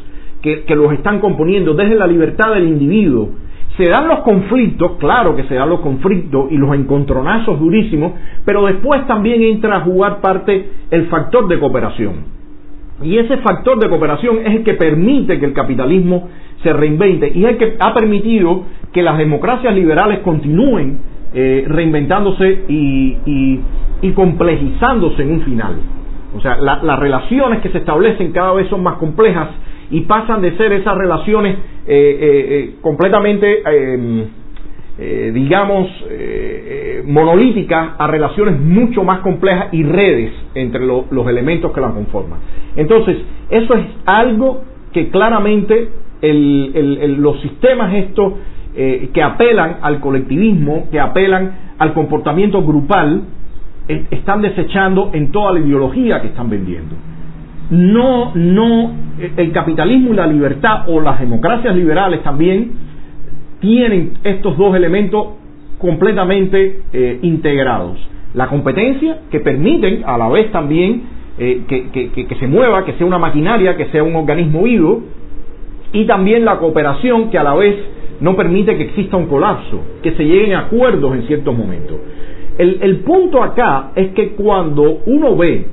que, que los están componiendo, desde la libertad del individuo. Se dan los conflictos, claro que se dan los conflictos y los encontronazos durísimos, pero después también entra a jugar parte el factor de cooperación. Y ese factor de cooperación es el que permite que el capitalismo se reinvente y es el que ha permitido que las democracias liberales continúen eh, reinventándose y, complejizándose en un final. O sea, las relaciones que se establecen cada vez son más complejas y pasan de ser esas relaciones eh, eh, completamente, em, digamos, monolíticas a relaciones mucho más complejas y redes entre los elementos que las conforman. Entonces, eso es algo que claramente los sistemas estos eh, que apelan al colectivismo, que apelan al comportamiento grupal, eh, están desechando en toda la ideología que están vendiendo. No, no, eh, el capitalismo y la libertad o las democracias liberales también tienen estos dos elementos completamente integrados. La competencia, que permiten a la vez también que, que, se mueva, que sea una maquinaria, que sea un organismo vivo, y también la cooperación, que a la vez no permite que exista un colapso, que se lleguen a acuerdos en ciertos momentos. El, punto acá es que cuando uno ve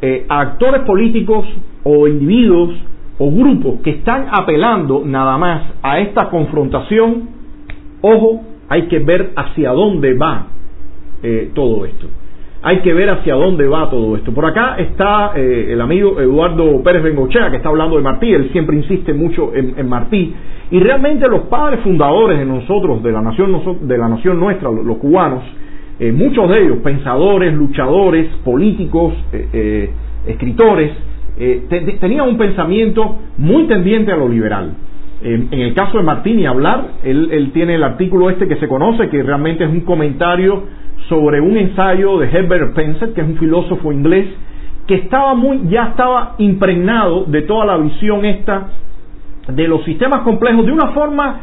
eh, a actores políticos o individuos o grupos que están apelando nada más a esta confrontación, ojo, hay que ver hacia dónde va eh, todo esto. Hay que ver hacia dónde va todo esto. Por acá está eh, el amigo Eduardo Pérez Bengochea, que está hablando de Martí, él siempre insiste mucho en Martí, y realmente los padres fundadores de nosotros, de la nación, de la nación nuestra, los cubanos, eh, muchos de ellos, pensadores, luchadores, políticos, eh, eh, escritores, tenían un pensamiento muy tendiente a lo liberal. en el caso de Martín y hablar, él, tiene el artículo este que se conoce, que realmente es un comentario sobre un ensayo de Herbert Spencer, que es un filósofo inglés, que estaba muy, ya estaba impregnado de toda la visión esta de los sistemas complejos de una forma,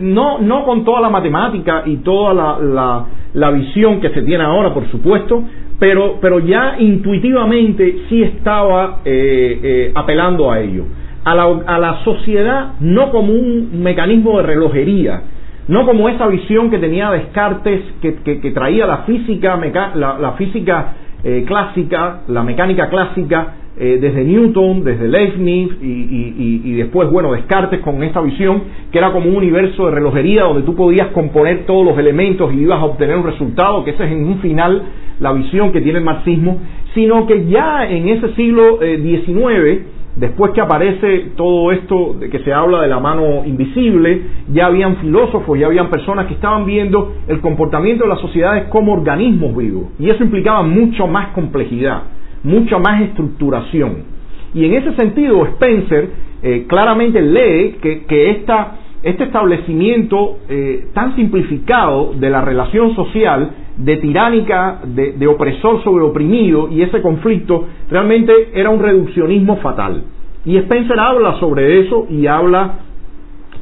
no, no con toda la matemática y toda la, la, visión que se tiene ahora, por supuesto, pero, pero ya intuitivamente sí estaba eh, eh, apelando a ello. A la, a la sociedad no como un mecanismo de relojería, no como esa visión que tenía Descartes, que, traía la física, la, la física eh, clásica, la mecánica clásica, eh, desde Newton, desde Leibniz y, y, después, bueno, Descartes con esta visión que era como un universo de relojería donde tú podías componer todos los elementos y ibas a obtener un resultado, que esa es en un final la visión que tiene el marxismo, sino que ya en ese siglo XIX, eh, después que aparece todo esto de que se habla de la mano invisible, ya habían filósofos, ya habían personas que estaban viendo el comportamiento de las sociedades como organismos vivos, y eso implicaba mucho más complejidad mucha más estructuración. Y en ese sentido, Spencer eh, claramente lee que, que este establecimiento eh, tan simplificado de la relación social, de tiránica, de, opresor sobre oprimido, y ese conflicto realmente era un reduccionismo fatal. Y Spencer habla sobre eso y habla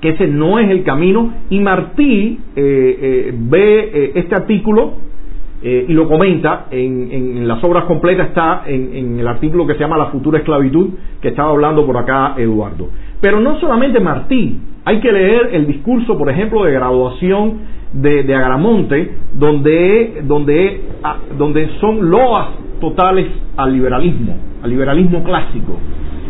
que ese no es el camino, y Martí eh, ve este artículo eh, y lo comenta en, las obras completas, está en, el artículo que se llama La futura esclavitud, que estaba hablando por acá Eduardo. Pero no solamente Martí, hay que leer el discurso, por ejemplo, de graduación de, de Agramonte, donde, donde, ah, donde son loas totales al liberalismo, al liberalismo clásico.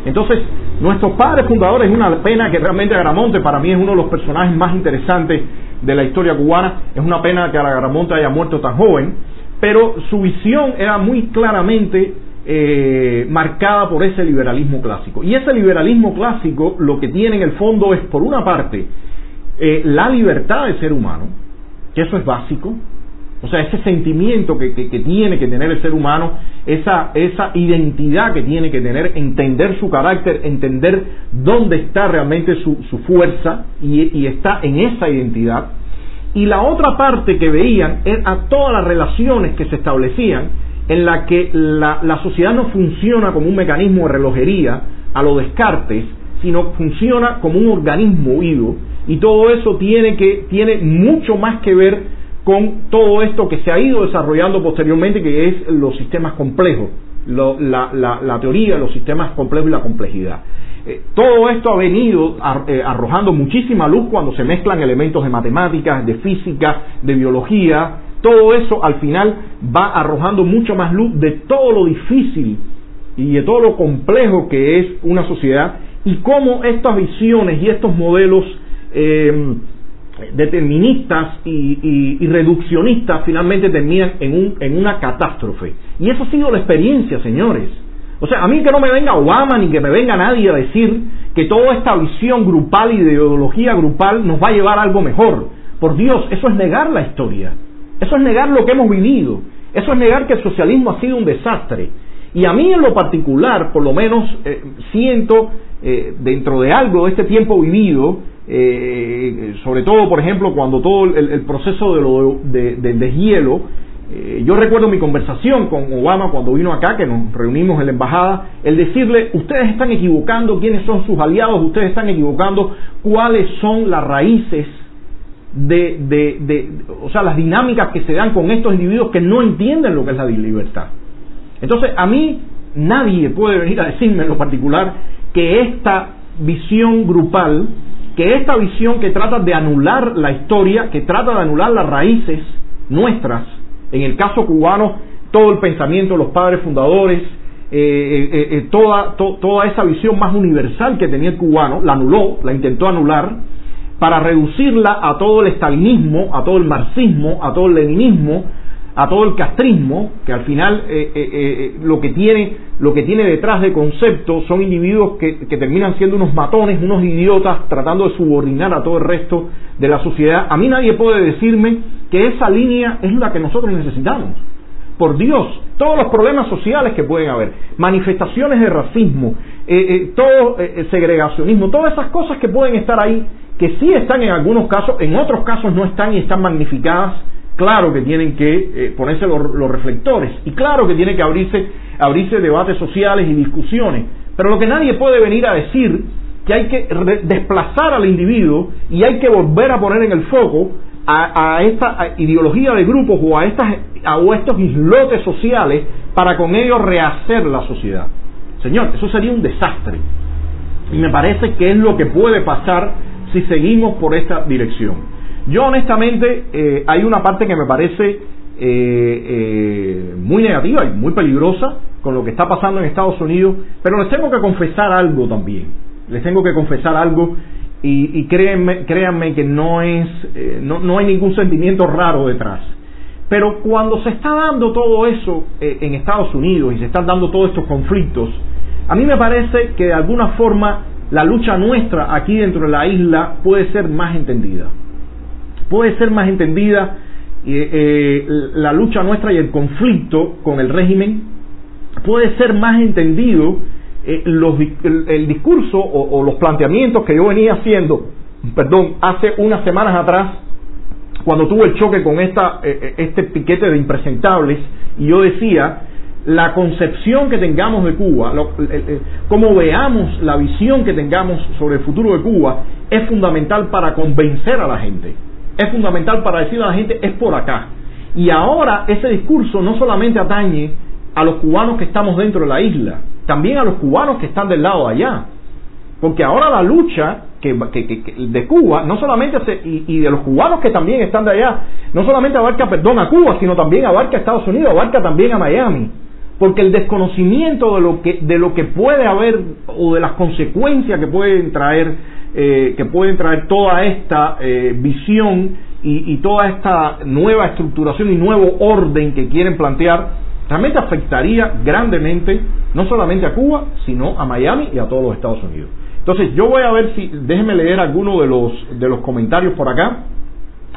Entonces, nuestros padres fundadores, es una pena que realmente Agramonte para mí es uno de los personajes más interesantes de la historia cubana. Es una pena que Agramonte haya muerto tan joven, pero su visión era muy claramente eh, marcada por ese liberalismo clásico. Y ese liberalismo clásico lo que tiene en el fondo es, por una parte, eh, la libertad del ser humano, que eso es básico, o sea, ese sentimiento que, tiene que tener el ser humano, esa, esa identidad que tiene que tener, entender su carácter, entender dónde está realmente su, su fuerza y, está en esa identidad. Y la otra parte que veían era todas las relaciones que se establecían en la que la, la sociedad no funciona como un mecanismo de relojería a lo descartes, sino funciona como un organismo vivo y todo eso tiene que tiene mucho más que ver con todo esto que se ha ido desarrollando posteriormente, que es los sistemas complejos, la, la, teoría de los sistemas complejos y la complejidad. Eh, todo esto ha venido eh, arrojando muchísima luz cuando se mezclan elementos de matemáticas, de física, de biología. Todo eso al final va arrojando mucho más luz de todo lo difícil y de todo lo complejo que es una sociedad y cómo estas visiones y estos modelos eh, deterministas y, reduccionistas finalmente terminan en, un, en una catástrofe. Y eso ha sido la experiencia, señores. O sea, a mí que no me venga Obama ni que me venga nadie a decir que toda esta visión grupal y de ideología grupal nos va a llevar a algo mejor. Por Dios, eso es negar la historia. Eso es negar lo que hemos vivido. Eso es negar que el socialismo ha sido un desastre. Y a mí en lo particular, por lo menos, eh, siento eh, dentro de algo de este tiempo vivido, eh, sobre todo, por ejemplo, cuando todo el, proceso de lo, del deshielo, eh, yo recuerdo mi conversación con Obama cuando vino acá, que nos reunimos en la embajada, el decirle, ustedes están equivocando quiénes son sus aliados, ustedes están equivocando cuáles son las raíces de, de, de, o sea, las dinámicas que se dan con estos individuos que no entienden lo que es la libertad. Entonces, a mí nadie puede venir a decirme en lo particular que esta visión grupal que esta visión que trata de anular la historia, que trata de anular las raíces nuestras, en el caso cubano, todo el pensamiento de los padres fundadores, eh, eh, eh, toda, toda esa visión más universal que tenía el cubano, la anuló, la intentó anular, para reducirla a todo el estalinismo, a todo el marxismo, a todo el leninismo, a todo el castrismo, que al final eh, eh, eh, lo, que tiene, lo que tiene detrás de conceptos son individuos que, que, terminan siendo unos matones, unos idiotas, tratando de subordinar a todo el resto de la sociedad. A mí nadie puede decirme que esa línea es la que nosotros necesitamos. Por Dios, todos los problemas sociales que pueden haber, manifestaciones de racismo, todo segregacionismo, todas esas cosas que pueden estar ahí, que sí están en algunos casos, en otros casos no están y están magnificadas claro que tienen que eh, ponerse los, reflectores y claro que tiene que abrirse, abrirse debates sociales y discusiones. Pero lo que nadie puede venir a decir que hay que desplazar al individuo y hay que volver a poner en el foco a, esta ideología de grupos o a, estas, a estos islotes sociales para con ellos rehacer la sociedad. Señor, eso sería un desastre. Y me parece que es lo que puede pasar si seguimos por esta dirección. Yo honestamente eh, hay una parte que me parece eh, muy negativa y muy peligrosa con lo que está pasando en Estados Unidos, pero les tengo que confesar algo también, les tengo que confesar algo y, créanme, créanme, que no es, no, no hay ningún sentimiento raro detrás. Pero cuando se está dando todo eso en Estados Unidos y se están dando todos estos conflictos, a mí me parece que de alguna forma la lucha nuestra aquí dentro de la isla puede ser más entendida. Puede ser más entendida eh, eh, la lucha nuestra y el conflicto con el régimen, puede ser más entendido eh, el, discurso o, los planteamientos que yo venía haciendo, perdón, hace unas semanas atrás, cuando tuve el choque con esta, este piquete de impresentables, y yo decía la concepción que tengamos de Cuba, lo, cómo veamos la visión que tengamos sobre el futuro de Cuba, es fundamental para convencer a la gente. Es fundamental para decirle a la gente, es por acá. Y ahora ese discurso no solamente atañe a los cubanos que estamos dentro de la isla, también a los cubanos que están del lado de allá. Porque ahora la lucha que, de Cuba, no solamente y, y, de los cubanos que también están de allá, no solamente abarca, perdón, a Cuba, sino también abarca a Estados Unidos, abarca también a Miami porque el desconocimiento de lo que de lo que puede haber o de las consecuencias que pueden traer eh, que pueden traer toda esta eh, visión y, toda esta nueva estructuración y nuevo orden que quieren plantear realmente afectaría grandemente no solamente a Cuba sino a Miami y a todos los Estados Unidos. Entonces yo voy a ver si déjenme leer algunos de los de los comentarios por acá.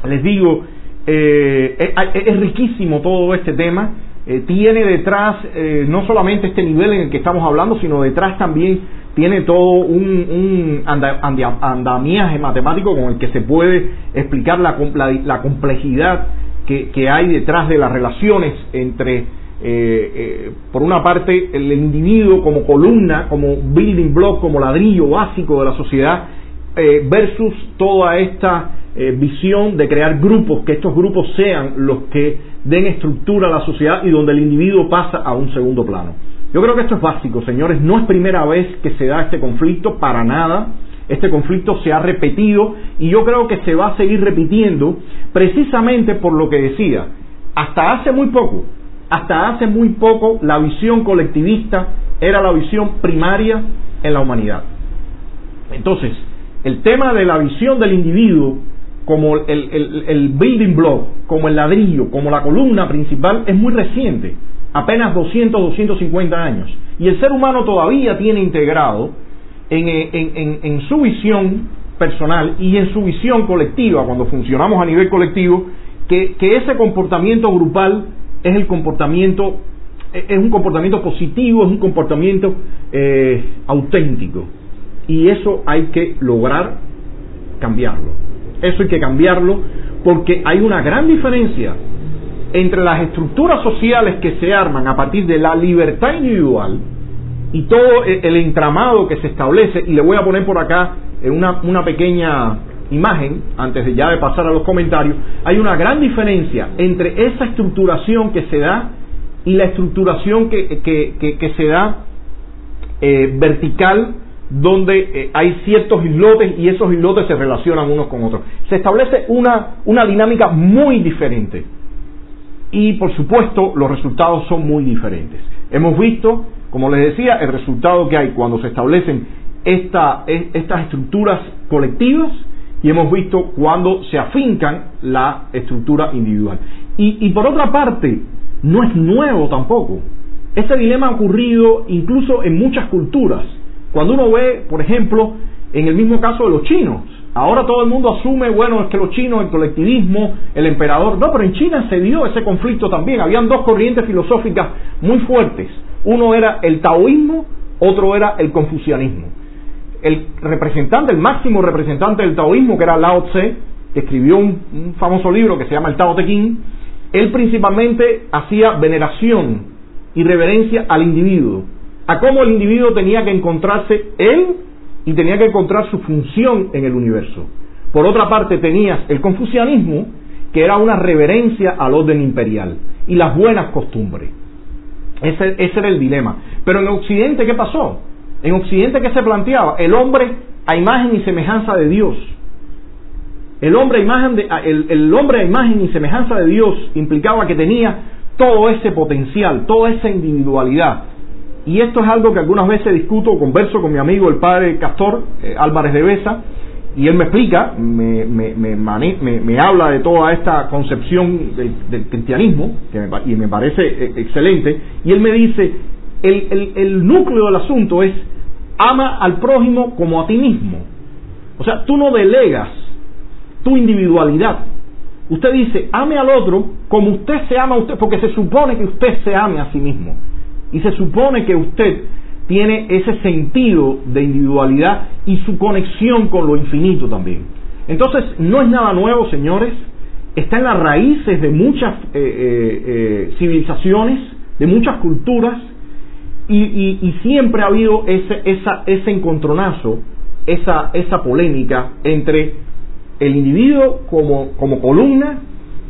Les digo eh, es, es riquísimo todo este tema eh, tiene detrás eh, no solamente este nivel en el que estamos hablando, sino detrás también tiene todo un, andamiaje matemático con el que se puede explicar la, la, complejidad que, hay detrás de las relaciones entre, eh, por una parte, el individuo como columna, como building block, como ladrillo básico de la sociedad, versus toda esta visión de crear grupos, que estos grupos sean los que den estructura a la sociedad y donde el individuo pasa a un segundo plano. Yo creo que esto es básico, señores, no es primera vez que se da este conflicto, para nada. Este conflicto se ha repetido y yo creo que se va a seguir repitiendo precisamente por lo que decía. Hasta hace muy poco, hasta hace muy poco la visión colectivista era la visión primaria en la humanidad. Entonces, el tema de la visión del individuo como el, building block, como el ladrillo, como la columna principal, es muy reciente, apenas 200, 250 años. Y el ser humano todavía tiene integrado en, en, en, su visión personal y en su visión colectiva, cuando funcionamos a nivel colectivo, que, ese comportamiento grupal es el comportamiento, es un comportamiento positivo, es un comportamiento eh, auténtico. Y eso hay que lograr cambiarlo. Eso hay que cambiarlo porque hay una gran diferencia entre las estructuras sociales que se arman a partir de la libertad individual y todo e-, el entramado que se establece, y le voy a poner por acá una, una pequeña imagen, antes de ya de pasar a los comentarios, hay una gran diferencia entre esa estructuración que se da y la estructuración que, que, se da eh, vertical donde eh, hay ciertos islotes y esos islotes se relacionan unos con otros. Se establece una, una dinámica muy diferente y por supuesto los resultados son muy diferentes. Hemos visto, como les decía, el resultado que hay cuando se establecen esta, estas estructuras colectivas y hemos visto cuando se afincan la estructura individual. Y, y por otra parte, no es nuevo tampoco. Este dilema ha ocurrido incluso en muchas culturas cuando uno ve, por ejemplo, en el mismo caso de los chinos, ahora todo el mundo asume, bueno, es que los chinos, el colectivismo, el emperador, no, pero en China se dio ese conflicto también, habían dos corrientes filosóficas muy fuertes, uno era el taoísmo, otro era el confucianismo. El representante, el máximo representante del taoísmo, que era Lao Tse, que escribió un, famoso libro que se llama el Tao Te Ching, él principalmente hacía veneración y reverencia al individuo a cómo el individuo tenía que encontrarse él y tenía que encontrar su función en el universo. Por otra parte tenías el confucianismo, que era una reverencia al orden imperial y las buenas costumbres. Ese, ese, era el dilema. Pero en Occidente, ¿qué pasó? En Occidente, ¿qué se planteaba? El hombre a imagen y semejanza de Dios. El hombre, a imagen de, el, el hombre a imagen y semejanza de Dios implicaba que tenía todo ese potencial, toda esa individualidad. Y esto es algo que algunas veces discuto o converso con mi amigo el padre Castor eh, Álvarez de Besa, y él me explica, me, me, me, me, habla de toda esta concepción del, cristianismo, que y me parece eh, excelente, y él me dice, el, el, núcleo del asunto es ama al prójimo como a ti mismo. O sea, tú no delegas tu individualidad. Usted dice, ame al otro como usted se ama a usted, porque se supone que usted se ame a sí mismo. Y se supone que usted tiene ese sentido de individualidad y su conexión con lo infinito también. Entonces, no es nada nuevo, señores. Está en las raíces de muchas eh, eh, eh, civilizaciones, de muchas culturas, y, siempre ha habido ese, esa, ese encontronazo, esa, esa polémica entre el individuo como columna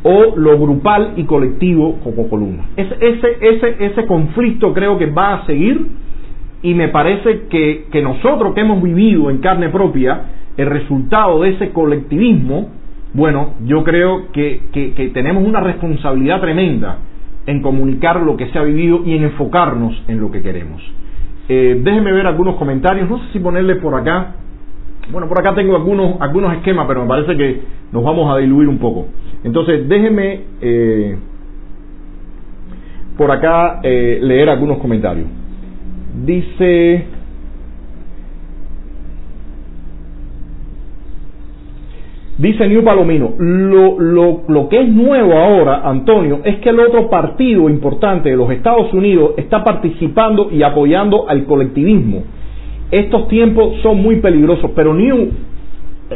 o lo grupal y colectivo como columna. Ese, ese, ese, conflicto creo que va a seguir y me parece que, que nosotros que hemos vivido en carne propia el resultado de ese colectivismo, bueno, yo creo que, que tenemos una responsabilidad tremenda en comunicar lo que se ha vivido y en enfocarnos en lo que queremos. Eh, déjenme ver algunos comentarios, no sé si ponerle por acá. Bueno, por acá tengo algunos, algunos esquemas, pero me parece que nos vamos a diluir un poco. Entonces, déjenme eh, por acá eh, leer algunos comentarios. Dice Dice New Palomino, lo, lo, lo, que es nuevo ahora, Antonio, es que el otro partido importante de los Estados Unidos está participando y apoyando al colectivismo. Estos tiempos son muy peligrosos, pero New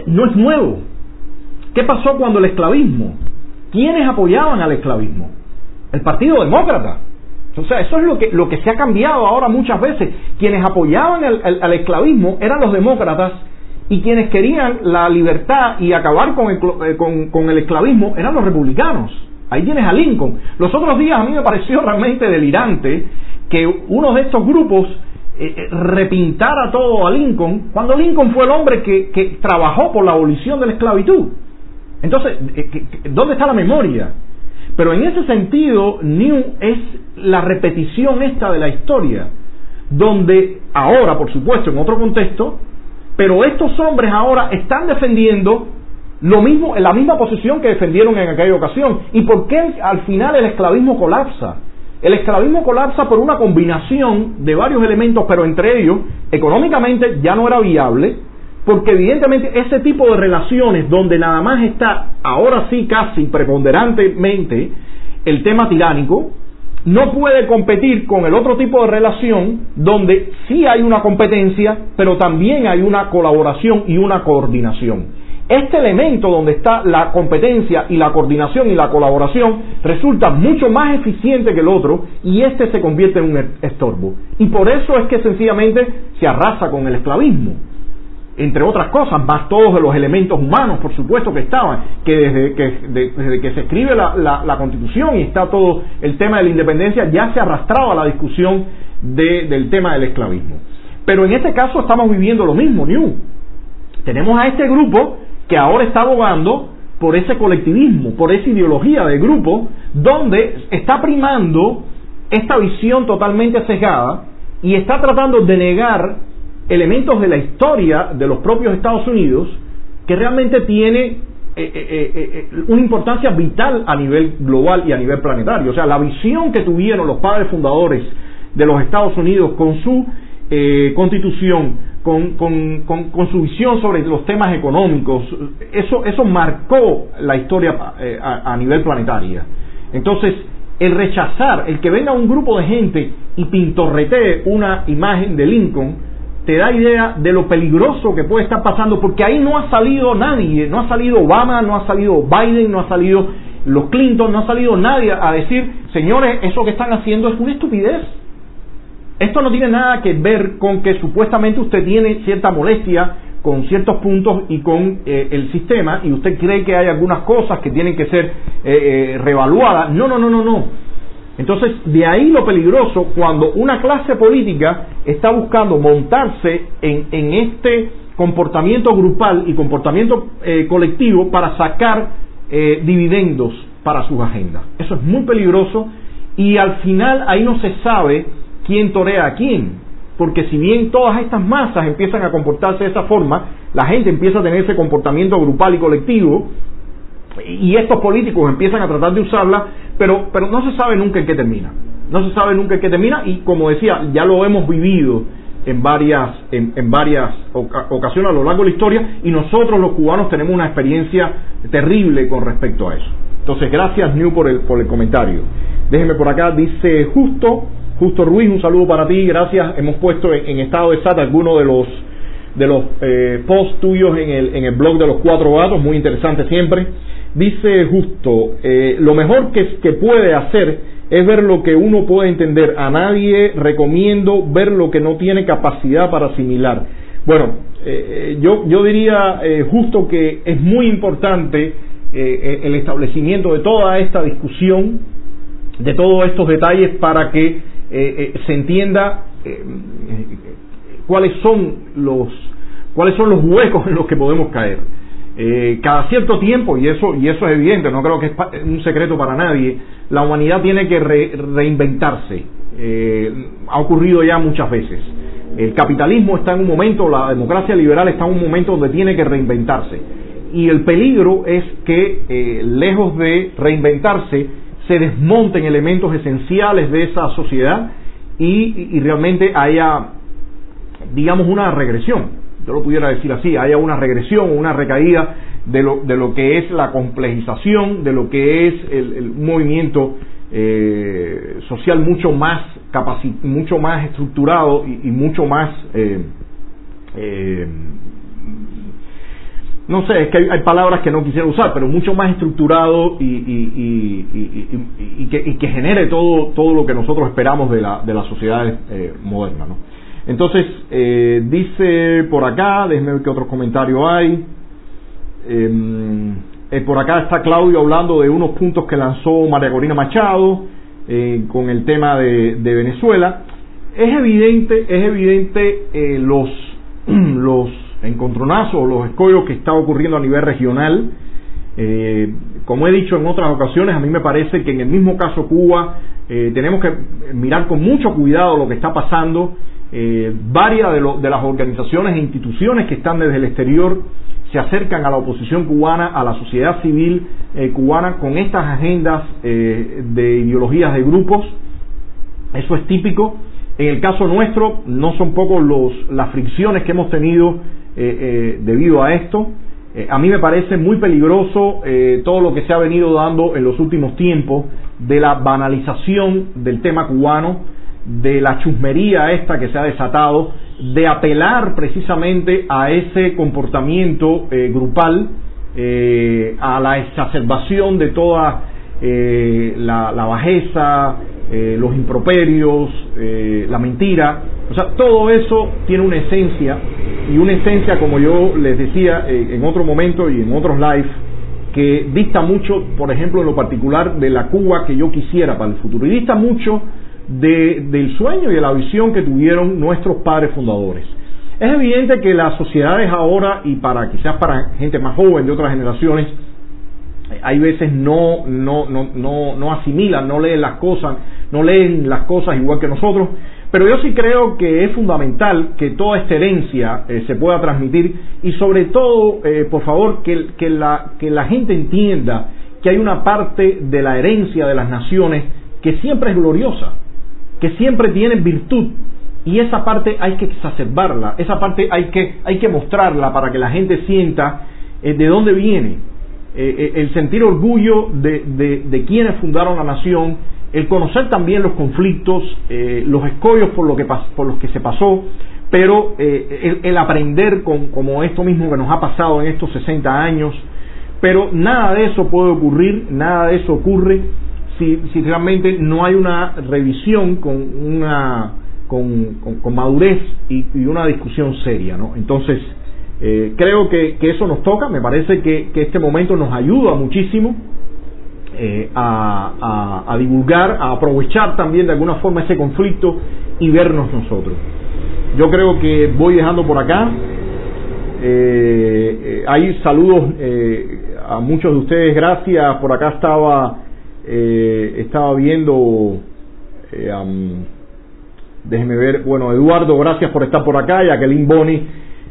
no es nuevo. ¿Qué pasó cuando el esclavismo? ¿Quiénes apoyaban al esclavismo? El Partido Demócrata. O sea, eso es lo que, lo que se ha cambiado ahora muchas veces. Quienes apoyaban al esclavismo eran los demócratas y quienes querían la libertad y acabar con el, eh, con, el esclavismo eran los republicanos. Ahí tienes a Lincoln. Los otros días a mí me pareció realmente delirante que uno de estos grupos eh, eh, repintara todo a Lincoln cuando Lincoln fue el hombre que, que trabajó por la abolición de la esclavitud. Entonces, ¿dónde está la memoria? Pero en ese sentido, New es la repetición esta de la historia, donde ahora, por supuesto, en otro contexto, pero estos hombres ahora están defendiendo lo mismo, la misma posición que defendieron en aquella ocasión. ¿Y por qué al final el esclavismo colapsa? El esclavismo colapsa por una combinación de varios elementos, pero entre ellos, económicamente ya no era viable, porque evidentemente ese tipo de relaciones donde nada más está, ahora sí casi preponderantemente, el tema tiránico, no puede competir con el otro tipo de relación donde sí hay una competencia, pero también hay una colaboración y una coordinación. Este elemento donde está la competencia y la coordinación y la colaboración resulta mucho más eficiente que el otro y este se convierte en un estorbo. Y por eso es que sencillamente se arrasa con el esclavismo entre otras cosas, más todos los elementos humanos, por supuesto, que estaban, que desde que, desde que se escribe la, la, constitución y está todo el tema de la independencia, ya se arrastraba la discusión del tema del esclavismo. Pero en este caso estamos viviendo lo mismo, New. Tenemos a este grupo que ahora está abogando por ese colectivismo, por esa ideología de grupo, donde está primando esta visión totalmente sesgada y está tratando de negar elementos de la historia de los propios Estados Unidos que realmente tiene eh, eh, eh, una importancia vital a nivel global y a nivel planetario. O sea, la visión que tuvieron los padres fundadores de los Estados Unidos con su constitución, con, con, su visión sobre los temas económicos, eso, eso marcó la historia a, a nivel planetaria. Entonces, el rechazar, el que venga un grupo de gente y pintorretee una imagen de Lincoln, te da idea de lo peligroso que puede estar pasando, porque ahí no ha salido nadie, no ha salido Obama, no ha salido Biden, no ha salido los Clinton, no ha salido nadie a decir, señores, eso que están haciendo es una estupidez. Esto no tiene nada que ver con que supuestamente usted tiene cierta molestia con ciertos puntos y con eh, el sistema y usted cree que hay algunas cosas que tienen que ser eh, eh, revaluadas. No, no, no, no, no. Entonces, de ahí lo peligroso cuando una clase política está buscando montarse en, en este comportamiento grupal y comportamiento eh, colectivo para sacar eh, dividendos para sus agendas. Eso es muy peligroso y al final ahí no se sabe quién torea a quién. Porque si bien todas estas masas empiezan a comportarse de esa forma, la gente empieza a tener ese comportamiento grupal y colectivo, y estos políticos empiezan a tratar de usarla, pero, pero no se sabe nunca en qué termina. No se sabe nunca en qué termina, y como decía, ya lo hemos vivido en varias, en, varias ocasiones a lo largo de la historia, y nosotros los cubanos tenemos una experiencia terrible con respecto a eso. Entonces, gracias New por el, por el comentario. Déjenme por acá, dice Justo, Justo Ruiz, un saludo para ti, gracias. Hemos puesto en, estado de SAT algunos de los eh, posts tuyos en el, en el blog de los cuatro gatos, muy interesante siempre. Dice Justo, eh, lo mejor que, que puede hacer es ver lo que uno puede entender. A nadie recomiendo ver lo que no tiene capacidad para asimilar. Bueno, eh, yo, yo diría justo que es muy importante el establecimiento de toda esta discusión, de todos estos detalles para que eh, eh, se entienda eh, cuáles son los cuáles son los huecos en los que podemos caer. cada cierto tiempo, y eso, y eso es evidente, no creo que es un secreto para nadie, la humanidad tiene que reinventarse. ha ocurrido ya muchas veces. El capitalismo está en un momento, la democracia liberal está en un momento donde tiene que reinventarse. Y el peligro es que, lejos de reinventarse, se desmonten elementos esenciales de esa sociedad y, realmente haya, digamos, una regresión. Yo lo pudiera decir así, haya una regresión, una recaída de lo, de lo que es la complejización, de lo que es el, movimiento eh, social mucho más mucho más estructurado y, mucho más eh, eh, no sé, es que hay, palabras que no quisiera usar, pero mucho más estructurado y, y, que, genere todo, todo lo que nosotros esperamos de la, de la sociedad eh, moderna. ¿no? Entonces, eh, dice por acá, déjenme ver qué otros comentarios hay. Em, eh, por acá está Claudio hablando de unos puntos que lanzó María Corina Machado con el tema de, de, Venezuela. Es evidente, es evidente los, los encontronazo o los escollos que está ocurriendo a nivel regional. Eh, como he dicho en otras ocasiones, a mí me parece que en el mismo caso Cuba eh, tenemos que mirar con mucho cuidado lo que está pasando. Eh, varias de, de, las organizaciones e instituciones que están desde el exterior se acercan a la oposición cubana, a la sociedad civil cubana con estas agendas de ideologías de grupos. Eso es típico. En el caso nuestro, no son pocos los, las fricciones que hemos tenido eh, eh, debido a esto. Eh, a mí me parece muy peligroso todo lo que se ha venido dando en los últimos tiempos de la banalización del tema cubano, de la chusmería esta que se ha desatado, de apelar precisamente a ese comportamiento grupal, a la exacerbación de toda la, la, bajeza, los improperios, la mentira. O sea, todo eso tiene una esencia y una esencia, como yo les decía eh, en otro momento y en otros live, que dista mucho, por ejemplo, en lo particular de la Cuba que yo quisiera para el futuro, y dista mucho del sueño y de la visión que tuvieron nuestros padres fundadores. Es evidente que las sociedades ahora, y para quizás para gente más joven de otras generaciones, hay veces no, no, no, no, no asimilan, no leen las cosas, no leen las cosas igual que nosotros, pero yo sí creo que es fundamental que toda esta herencia eh, se pueda transmitir y sobre todo, eh, por favor, que, la, que la gente entienda que hay una parte de la herencia de las naciones que siempre es gloriosa, que siempre tiene virtud y esa parte hay que exacerbarla, esa parte hay que, hay que mostrarla para que la gente sienta eh, de dónde viene, el sentir orgullo de, de, de quienes fundaron la nación el conocer también los conflictos, eh, los escollos por, lo que, por los que se pasó, pero eh, el, aprender con, como esto mismo que nos ha pasado en estos 60 años, pero nada de eso puede ocurrir, nada de eso ocurre si, si realmente no hay una revisión con una con, madurez y, una discusión seria, ¿no? Entonces, eh, creo que, que, eso nos toca, me parece que, que este momento nos ayuda muchísimo eh, a, divulgar, a aprovechar también de alguna forma ese conflicto y vernos nosotros. Yo creo que voy dejando por acá. Eh, hay saludos a muchos de ustedes, gracias. Por acá estaba estaba viendo, déjeme ver, bueno, Eduardo, gracias por estar por acá, Jacqueline Boni.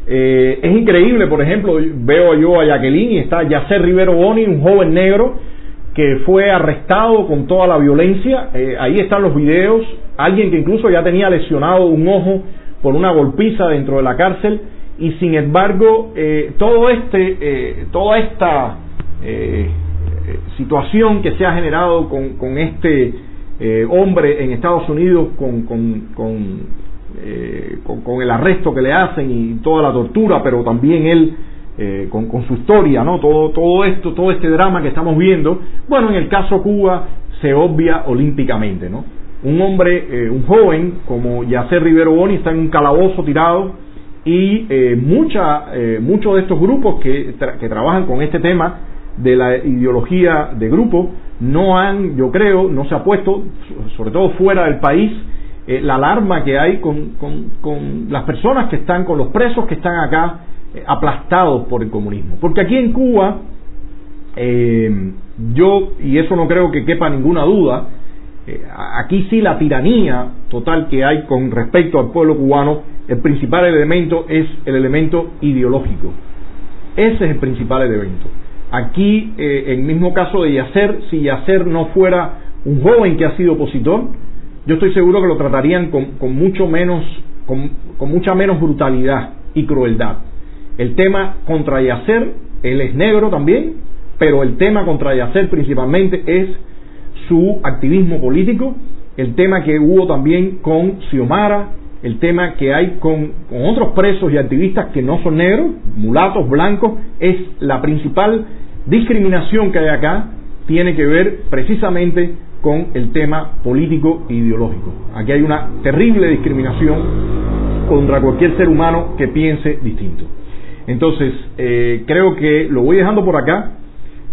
es increíble, por ejemplo, veo yo a Jacqueline y está Yacer Rivero Boni, un joven negro que fue arrestado con toda la violencia. Eh, ahí están los videos. Alguien que incluso ya tenía lesionado un ojo por una golpiza dentro de la cárcel. Y sin embargo, eh, todo este, eh, toda esta situación que se ha generado con, con este hombre en Estados Unidos, con, con, con, con el arresto que le hacen y toda la tortura, pero también él eh, con, su historia, ¿no? Todo, todo esto, todo este drama que estamos viendo, bueno, en el caso Cuba se obvia olímpicamente, ¿no? Un hombre, eh, un joven como Yacer Rivero Boni está en un calabozo tirado y eh, mucha, muchos de estos grupos que, que trabajan con este tema de la ideología de grupo no han, yo creo, no se ha puesto, sobre todo fuera del país, la alarma que hay con, con, con las personas que están, con los presos que están acá eh, aplastados por el comunismo. Porque aquí en Cuba, eh, yo, y eso no creo que quepa ninguna duda, eh, aquí sí la tiranía total que hay con respecto al pueblo cubano, el principal elemento es el elemento ideológico. Ese es el principal elemento. Aquí, en el mismo caso de Yacer, si Yacer no fuera un joven que ha sido opositor, yo estoy seguro que lo tratarían con, mucho menos, con mucha menos brutalidad y crueldad. El tema contra Yacer, él es negro también, pero el tema contra Yacer principalmente es su activismo político, el tema que hubo también con Xiomara, el tema que hay con, otros presos y activistas que no son negros, mulatos, blancos, es la principal discriminación que hay acá, tiene que ver precisamente con el tema político e ideológico. Aquí hay una terrible discriminación contra cualquier ser humano que piense distinto. Entonces, eh, creo que lo voy dejando por acá.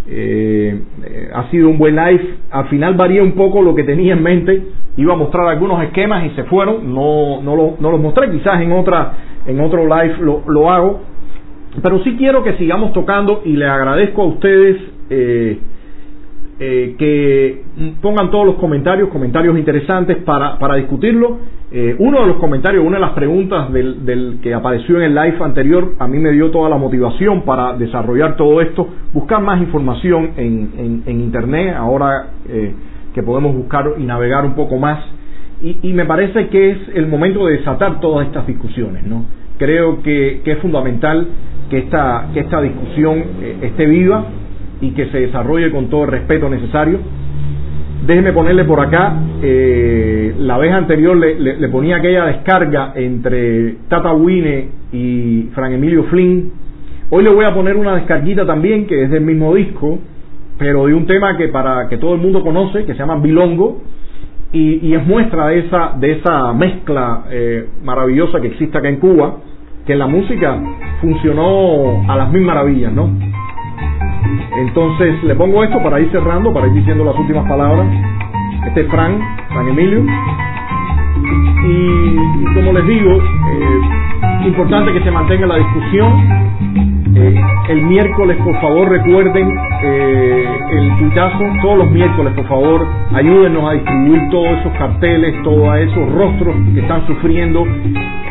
Eh, eh, ha sido un buen live. Al final varía un poco lo que tenía en mente. Iba a mostrar algunos esquemas y se fueron. No, no, lo, no los mostré. Quizás en, otra, en otro live lo, lo, hago. Pero sí quiero que sigamos tocando y le agradezco a ustedes eh, que pongan todos los comentarios, comentarios interesantes para, para discutirlo. Eh, uno de los comentarios, una de las preguntas del, del, que apareció en el live anterior, a mí me dio toda la motivación para desarrollar todo esto, buscar más información en, en, Internet, ahora eh, que podemos buscar y navegar un poco más. Y, me parece que es el momento de desatar todas estas discusiones. ¿no? Creo que, es fundamental que esta, que esta discusión esté viva y que se desarrolle con todo el respeto necesario. Déjeme ponerle por acá, eh, la vez anterior le, ponía aquella descarga entre Tata Wine y Fran Emilio Flynn. Hoy le voy a poner una descarguita también que es del mismo disco, pero de un tema que para que todo el mundo conoce, que se llama Bilongo, y, es muestra de esa, de esa mezcla eh, maravillosa que existe acá en Cuba, que la música funcionó a las mil maravillas, ¿no? Entonces le pongo esto para ir cerrando, para ir diciendo las últimas palabras. Este es Fran, Fran Emilio. Y, como les digo, eh, importante que se mantenga la discusión. Eh, el miércoles, por favor, recuerden eh, el tuitazo. Todos los miércoles, por favor, ayúdenos a distribuir todos esos carteles, todos esos rostros que están sufriendo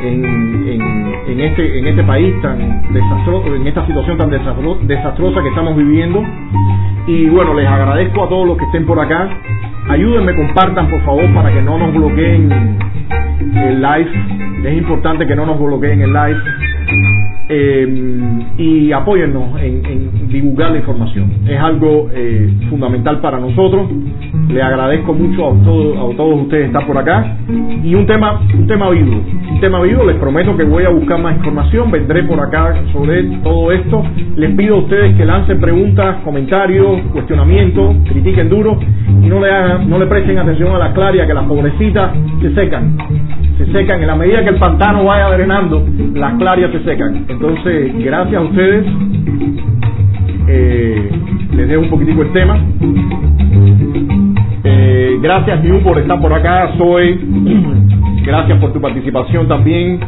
en, este, en este país tan desastroso, en esta situación tan desastrosa que estamos viviendo. Y bueno, les agradezco a todos los que estén por acá. Ayúdenme, compartan por favor para que no nos bloqueen el live. Es importante que no nos bloqueen el live. Eh, y apóyennos en, divulgar la información. Es algo eh, fundamental para nosotros. Le agradezco mucho a, a todos ustedes estar por acá. Y un tema, un tema vivo. Un tema vivo, les prometo que voy a buscar más información. Vendré por acá sobre todo esto. Les pido a ustedes que lancen preguntas, comentarios, cuestionamientos, critiquen duro y no le hagan, no le presten atención a la claria que las pobrecitas se secan se secan. En la medida que el pantano vaya drenando, las clarias se secan. Entonces, gracias a ustedes. Eh, les dejo un poquitico el tema. Eh, gracias, Miu, por estar por acá. Soy. Gracias por tu participación también.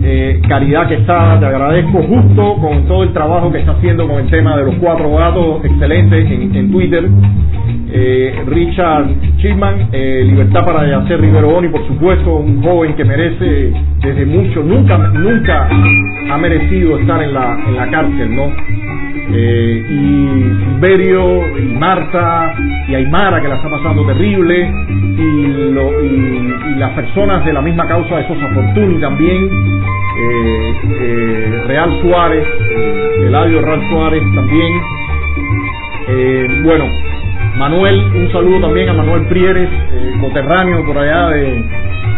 Eh, Caridad Quesada, te agradezco justo con todo el trabajo que está haciendo con el tema de los cuatro gatos, excelente en, Twitter. Eh, Richard Chipman, eh, Libertad para Yacer Rivero Boni, por supuesto, un joven que merece desde mucho, nunca, nunca ha merecido estar en la, en la cárcel, ¿no? Eh, y Silverio, y Marta, y Aymara, que la está pasando terrible, y, lo, y, las personas de la misma causa de Sosa Fortuny también, eh, Real Suárez, Eladio Real Suárez también. bueno, Manuel, un saludo también a Manuel Prieres, coterráneo por allá de,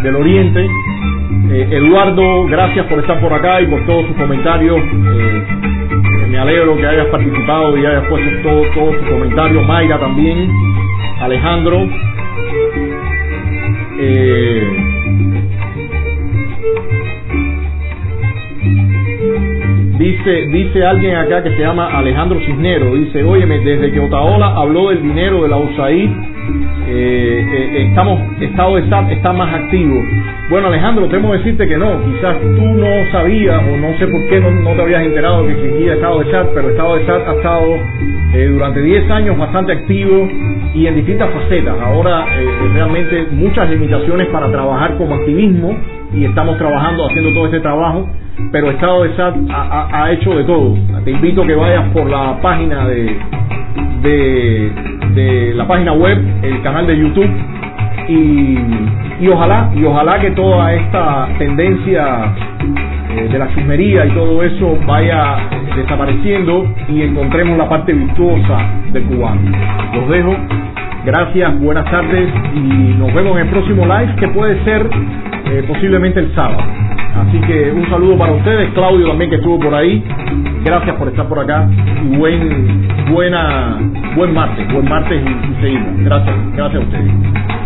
del Oriente. Eduardo, gracias por estar por acá y por todos sus comentarios me alegro que hayas participado y hayas puesto todos todo tus comentarios. Mayra también, Alejandro. Eh, dice, dice alguien acá que se llama Alejandro Cisnero, dice, óyeme, desde que Otaola habló del dinero de la USAID, eh, eh, estamos, Estado de SAT está más activo. Bueno, Alejandro, que decirte que no, quizás tú no sabías o no sé por qué no, te habías enterado que existía Estado de SAT, pero Estado de SAT ha estado eh, durante 10 años bastante activo y en distintas facetas. Ahora realmente muchas limitaciones para trabajar como activismo y estamos trabajando, haciendo todo este trabajo, pero Estado de SAT ha, hecho de todo. Te invito a que vayas por la página de, de de la página web, el canal de YouTube y, y ojalá y ojalá que toda esta tendencia eh, de la chismería y todo eso vaya desapareciendo y encontremos la parte virtuosa del cubano. Los dejo. Gracias, buenas tardes y nos vemos en el próximo live que puede ser eh, posiblemente el sábado. Así que un saludo para ustedes, Claudio también que estuvo por ahí. Gracias por estar por acá y buen buena buen martes, buen martes y, y seguimos. Gracias, gracias a ustedes.